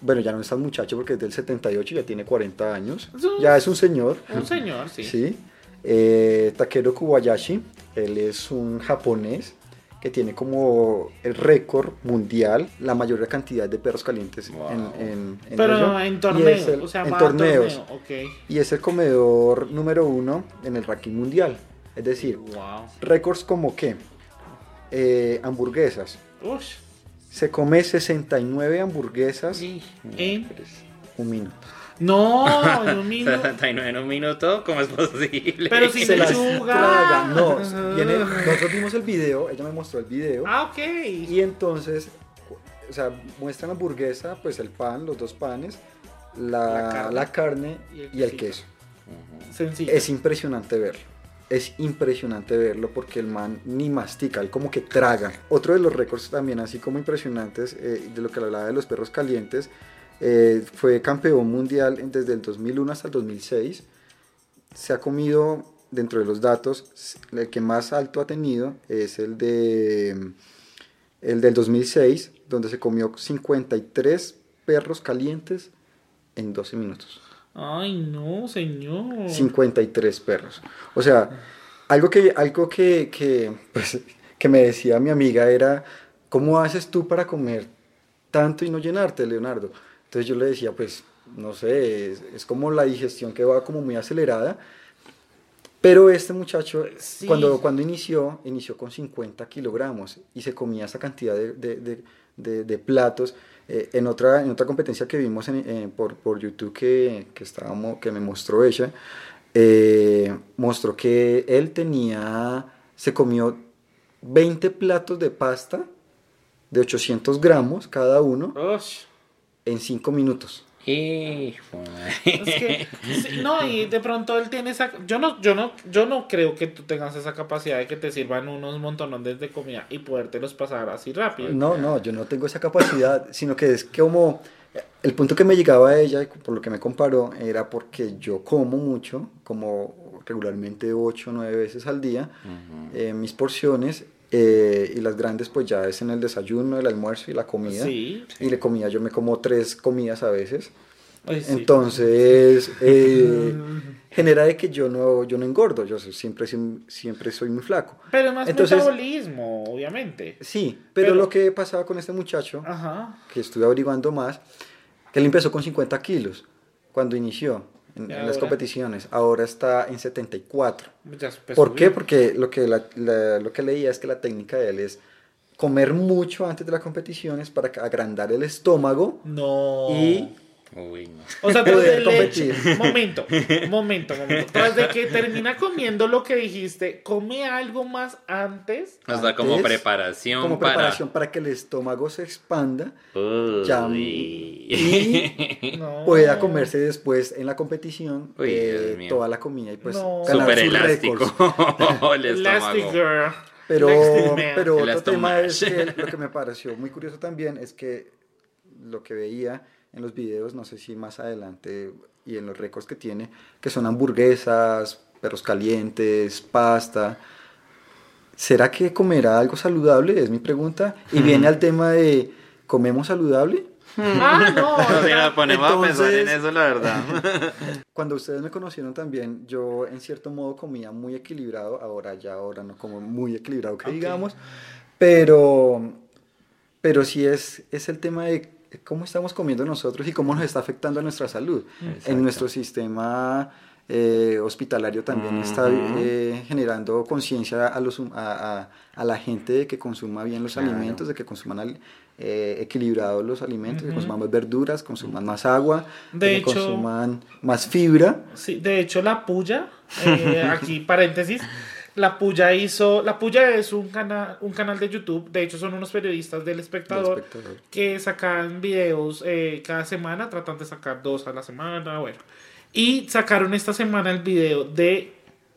bueno, ya no es tan muchacho porque es del 78, ya tiene 40 años, un- ya es un señor, Un señor, sí. ¿sí? Eh, Takeru Kubayashi, él es un japonés que tiene como el récord mundial la mayor cantidad de perros calientes Wow. en, en, en Pero ello. en Y torneo, es el- o sea, en va a torneos. torneo. Y es el comedor número uno en el ranking mundial. Es decir, Wow. récords como que eh, hamburguesas. Ush. Se come 69 hamburguesas ¿En? un minuto. No, en un minuto. 69 en un minuto, ¿cómo es posible? Pero si Se lechuga. No, viene, nosotros vimos el video, ella me mostró el video. Ah, ok. Y entonces, o sea, muestran la hamburguesa, pues el pan, los dos panes, la, La carne. la carne Y el y el quesito. queso. Sencillo. Es impresionante verlo. Es impresionante verlo porque el man ni mastica, él como que traga. Otro de los récords también así como impresionantes, eh, de lo que hablaba de los perros calientes, eh, fue campeón mundial desde el 2001 hasta el 2006. Se ha comido, dentro de los datos, el que más alto ha tenido es el de el del 2006, donde se comió 53 perros calientes en 12 minutos. Ay, no, señor. 53 perros. O sea, algo que, algo que, que, pues, que me decía mi amiga era, ¿cómo haces tú para comer tanto y no llenarte, Leonardo? Entonces yo le decía, pues, no sé, es, es como la digestión que va como muy acelerada. Pero este muchacho, Sí. cuando, cuando inició, inició con 50 kilogramos y se comía esa cantidad de, de- de- platos. Eh, en, otra, en otra competencia que vimos en- eh, por, por YouTube que, que, estábamos, que me mostró ella, eh, mostró que él tenía, se comió 20 platos de pasta de 800 gramos cada uno. En 5 minutos. Hijo Es que, no, y de pronto él tiene esa. Yo no, yo no, yo no creo que tú tengas esa capacidad de que te sirvan unos montonones de comida y podértelos pasar así rápido. No, no, yo no tengo esa capacidad, sino que es como el punto que me llegaba a ella, y por lo que me comparó, era porque yo como mucho, como regularmente 8 o 9 veces al día, eh, mis porciones, eh, y las grandes pues ya es en el desayuno, el almuerzo y la comida. Sí. Y le comía, yo me como tres comidas a veces. Ay, sí. Entonces, eh, genera de que yo no, yo no engordo, yo siempre, siempre soy muy flaco. Pero más Entonces- metabolismo, obviamente. Sí, pero, Pero- lo que pasaba con este muchacho, Ajá. que estuve averiguando más, que él empezó con 50 kilos cuando inició en, ¿Y en las competiciones, ahora está en 74. Ya pues, ¿Por qué? Porque lo que, la- la- lo que leía es que la técnica de él es comer mucho antes de las competiciones para agrandar el estómago No. y Uy, no. O sea, tras poder de leche. competir. Momento, momento, momento. Tras de que termina comiendo lo que dijiste, come algo más antes. O sea, como Antes, preparación como para... preparación para que el estómago se expanda Uy. Ya, y No. pueda comerse después en la competición Uy, eh, toda la comida y pues No. ganar Súper sus elástico. el estómago. Pero, pero El otro tema es que lo que me pareció muy curioso también es que lo que veía en los videos, no sé si más adelante y en los récords que tiene, que son hamburguesas, perros calientes, pasta. ¿Será que comerá algo saludable? Es mi pregunta. Y viene al tema de, ¿comemos saludable? Ah, no. No, ponemos a pensar en Entonces- eso, la verdad. Cuando ustedes me conocieron también, yo en cierto modo comía muy equilibrado, ahora ya ahora no como muy equilibrado que Ok. digamos, pero, pero sí es, es el tema de cómo estamos comiendo nosotros y cómo nos está afectando a nuestra salud. Exacto. En nuestro sistema eh, hospitalario también está eh, generando conciencia a, a, a- a la gente de que consuma bien los Claro. alimentos, de que consuman al- eh, equilibrados los alimentos, que Ujú. consuman más verduras, consuman más agua, De que hecho- consuman más fibra. Sí, de hecho, la puya, eh, aquí paréntesis, la puya hizo, la puya es un canal, un canal de YouTube, de hecho son unos periodistas del espectador, que sacan videos eh, cada semana, tratan de sacar dos a la semana, bueno. Y sacaron esta semana el video de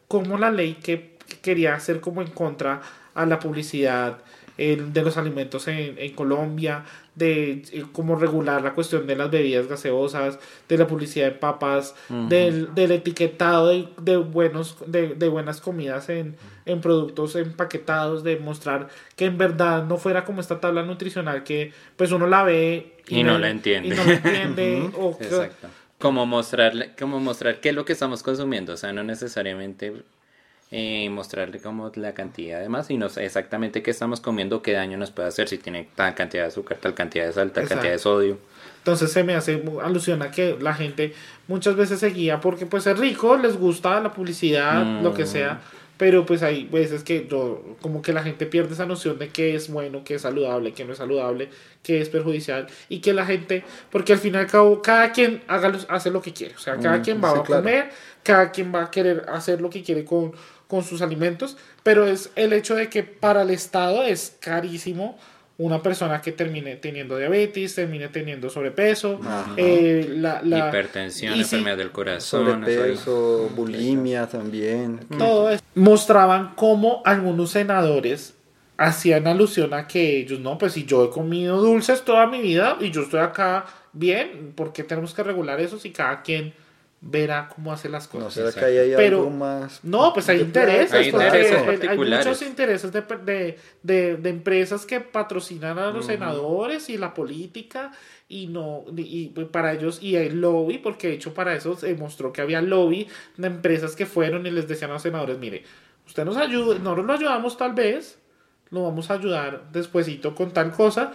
cómo la ley que quería hacer como en contra a la publicidad eh, de los alimentos en, en Colombia, de eh, cómo regular la cuestión de las bebidas gaseosas, de la publicidad de papas, del, del etiquetado de, de buenos, de, de buenas comidas en, en productos empaquetados, de mostrar que en verdad no fuera como esta tabla nutricional que pues uno la ve Y no la entiende. Y no la entiende. o que- Exacto. Como mostrarle, como mostrar qué es lo que estamos consumiendo, o sea, no necesariamente eh, mostrarle como la cantidad de más y no sé exactamente qué estamos comiendo, qué daño nos puede hacer si tiene tal cantidad de azúcar, tal cantidad de sal, tal Exacto. cantidad de sodio. Entonces se me hace alusión a que la gente muchas veces se guía porque pues es rico, les gusta la publicidad, Mm. lo que sea, pero pues hay veces que yo, como que la gente pierde esa noción de qué es bueno, qué es saludable, qué no es saludable, qué es perjudicial y que la gente, porque al fin y al cabo cada quien haga hace lo que quiere, o sea, cada Mm, quien va sí, a claro. comer, cada quien va a querer hacer lo que quiere con, con sus alimentos, pero es el hecho de que para el Estado es carísimo una persona que termine teniendo diabetes, termine teniendo sobrepeso, eh, la, la- Hipertensión, y sí, enfermedad del corazón. Sobrepeso, bulimia también. todo eso. Mostraban cómo algunos senadores hacían alusión a que ellos, no, pues si yo he comido dulces toda mi vida y yo estoy acá bien, ¿por qué tenemos que regular eso si cada quien verá cómo hace las No cosas? será que ahí hay Pero- algo más. No, pues hay intereses. Hay porque intereses hay- hay particulares. muchos intereses de, de, de, de empresas que patrocinan a los senadores y la política y no y, y para ellos y hay lobby porque de hecho para eso se mostró que había lobby de empresas que fueron y les decían a los senadores mire usted nos ayuda nosotros lo ayudamos tal vez lo vamos a ayudar despuesito con tal cosa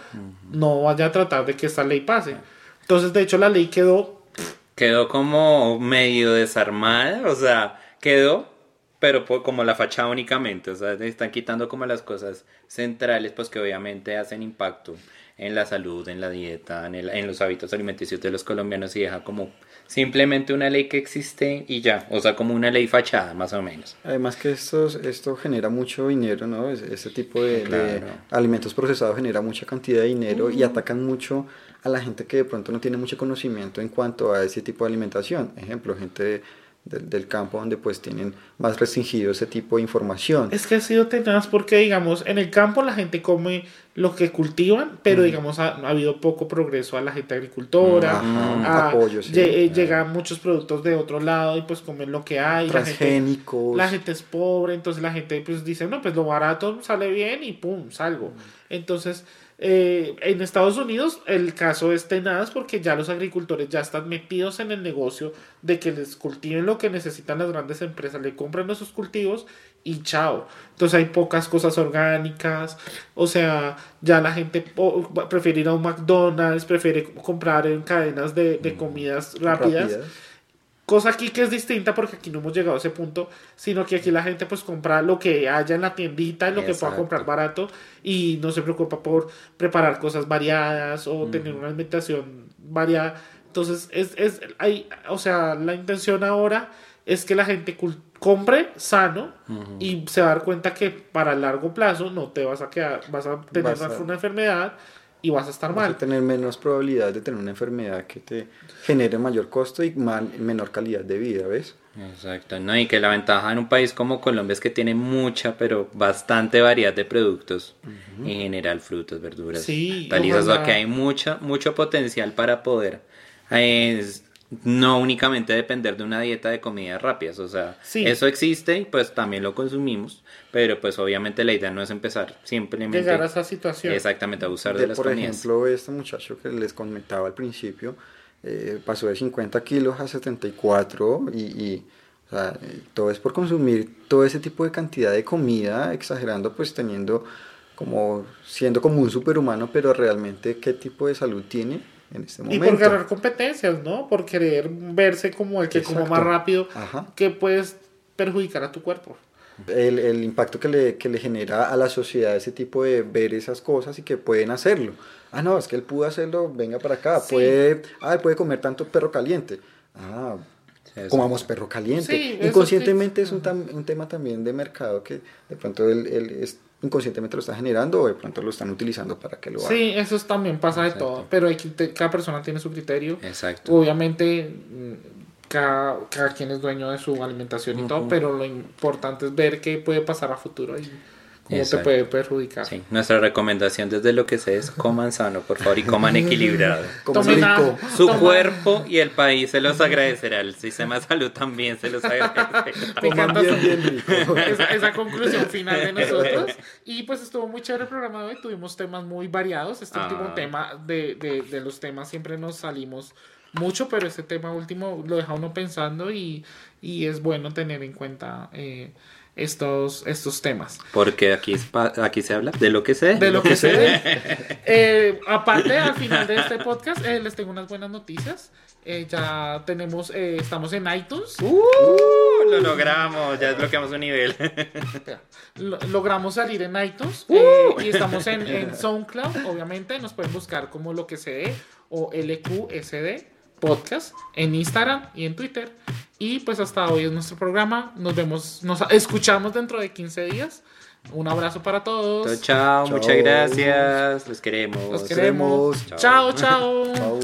no vaya a tratar de que esta ley pase entonces de hecho la ley quedó Quedó como medio desarmada, o sea, quedó, pero como la fachada únicamente, o sea, le están quitando como las cosas centrales, pues que obviamente hacen impacto en la salud, en la dieta, en, el- en los hábitos alimenticios de los colombianos y deja como simplemente una ley que existe y ya, o sea, como una ley fachada, más o menos. Además que esto, esto genera mucho dinero, ¿no? Es- Este tipo de, alimentos procesados genera mucha cantidad de dinero y atacan mucho a la gente que de pronto no tiene mucho conocimiento en cuanto a ese tipo de alimentación. Ejemplo, gente de- del- del campo donde pues tienen más restringido ese tipo de información. Es que ha sido tenaz porque, digamos, en el campo la gente come lo que cultivan, pero, digamos, ha, ha habido poco progreso a la gente agricultora. Ajá, a- apoyo, sí. lle- eh, Llegan muchos productos de otro lado y pues comen lo que hay. La gente, Transgénicos. la gente es pobre, entonces la gente pues dice, no, pues lo barato sale bien y pum, salgo. Entonces, eh, en Estados Unidos el caso es tenaz porque ya los agricultores ya están metidos en el negocio de que les cultiven lo que necesitan las grandes empresas, le compran esos cultivos y chao. Entonces hay pocas cosas orgánicas, o sea, ya la gente prefiere ir a un McDonald's, prefiere comprar en cadenas de, de comidas rápidas. rápidas. Cosa aquí que es distinta porque aquí no hemos llegado a ese punto, sino que aquí la gente pues compra lo que haya en la tiendita, lo que pueda comprar barato y no se preocupa por preparar cosas variadas o tener una alimentación variada. Entonces, es, es, hay, o sea, la intención ahora es que la gente compre sano y se va a dar cuenta que para largo plazo no te vas a quedar, vas a tener Vas a- una enfermedad y vas a estar Vas a mal. tener menos probabilidad de tener una enfermedad que te genere mayor costo y mal- menor calidad de vida, ¿ves? Exacto, ¿no? Y que la ventaja en un país como Colombia es que tiene mucha, pero bastante variedad de productos. En general, frutas, verduras, Sí, hortalizas, o sea, que hay mucha, mucho potencial para poder eh, no únicamente depender de una dieta de comidas rápidas. O sea, Sí. eso existe y pues también lo consumimos, pero pues obviamente la idea no es empezar simplemente Llegar a esa situación. exactamente a abusar de, De- las por comidas. ejemplo, este muchacho que les comentaba al principio eh, pasó de 50 kilos a 74 y, y, o sea, todo es por consumir todo ese tipo de cantidad de comida, exagerando, pues teniendo como siendo como un superhumano, pero realmente qué tipo de salud tiene en este Y momento. por ganar competencias, ¿no? Por querer verse como el que como Exacto. más rápido, Ajá. que puedes perjudicar a tu cuerpo. el, el impacto que le, que le genera a la sociedad ese tipo de ver esas cosas y que pueden hacerlo. Ah, no, es que él pudo hacerlo, venga para acá. Sí. Puede, ah, él puede comer tanto perro caliente. Ah, Sí, eso. comamos perro caliente. Sí, inconscientemente es un, tam- un tema también de mercado que de pronto él, él es- inconscientemente lo está generando o de pronto lo están utilizando para que lo haga. Sí, eso es- también pasa de todo, pero hay cada persona tiene su criterio. Exacto. Obviamente, mm, cada, cada quien es dueño de su alimentación y todo, pero lo importante es ver qué puede pasar a futuro y cómo Exacto. te puede perjudicar. Sí, nuestra recomendación desde lo que sé es coman sano, por favor, y coman equilibrado. Tomen rico. Su Toma- cuerpo y el país se los agradecerá. El sistema de salud también se los agradecerá. Me Coman encanta bien, esa- bien rico. esa, esa conclusión final de nosotros. Y pues estuvo muy chévere el programa de hoy. Tuvimos temas muy variados. Este Ah. último tema, de, de, de los temas siempre nos salimos mucho, pero este tema último lo deja uno pensando y, y es bueno tener en cuenta eh, estos, estos temas. Porque aquí, es aquí se habla de lo que sé. De lo que se ve. Eh, aparte, al final de este podcast, eh, les tengo unas buenas noticias. Eh, ya tenemos, eh, estamos en iTunes. ¡Uh! Lo logramos, ya desbloqueamos un nivel. Lo- logramos salir en iTunes ¡Uh! y estamos en, en SoundCloud, obviamente. Nos pueden buscar como lo que se ve o LQSD podcast en Instagram y en Twitter. Y pues hasta hoy es nuestro programa. Nos vemos, nos escuchamos dentro de 15 días. Un abrazo para todos. Chao, chao, Chao. muchas gracias. Los queremos. Los queremos. Chao. Chao, chao. Chao.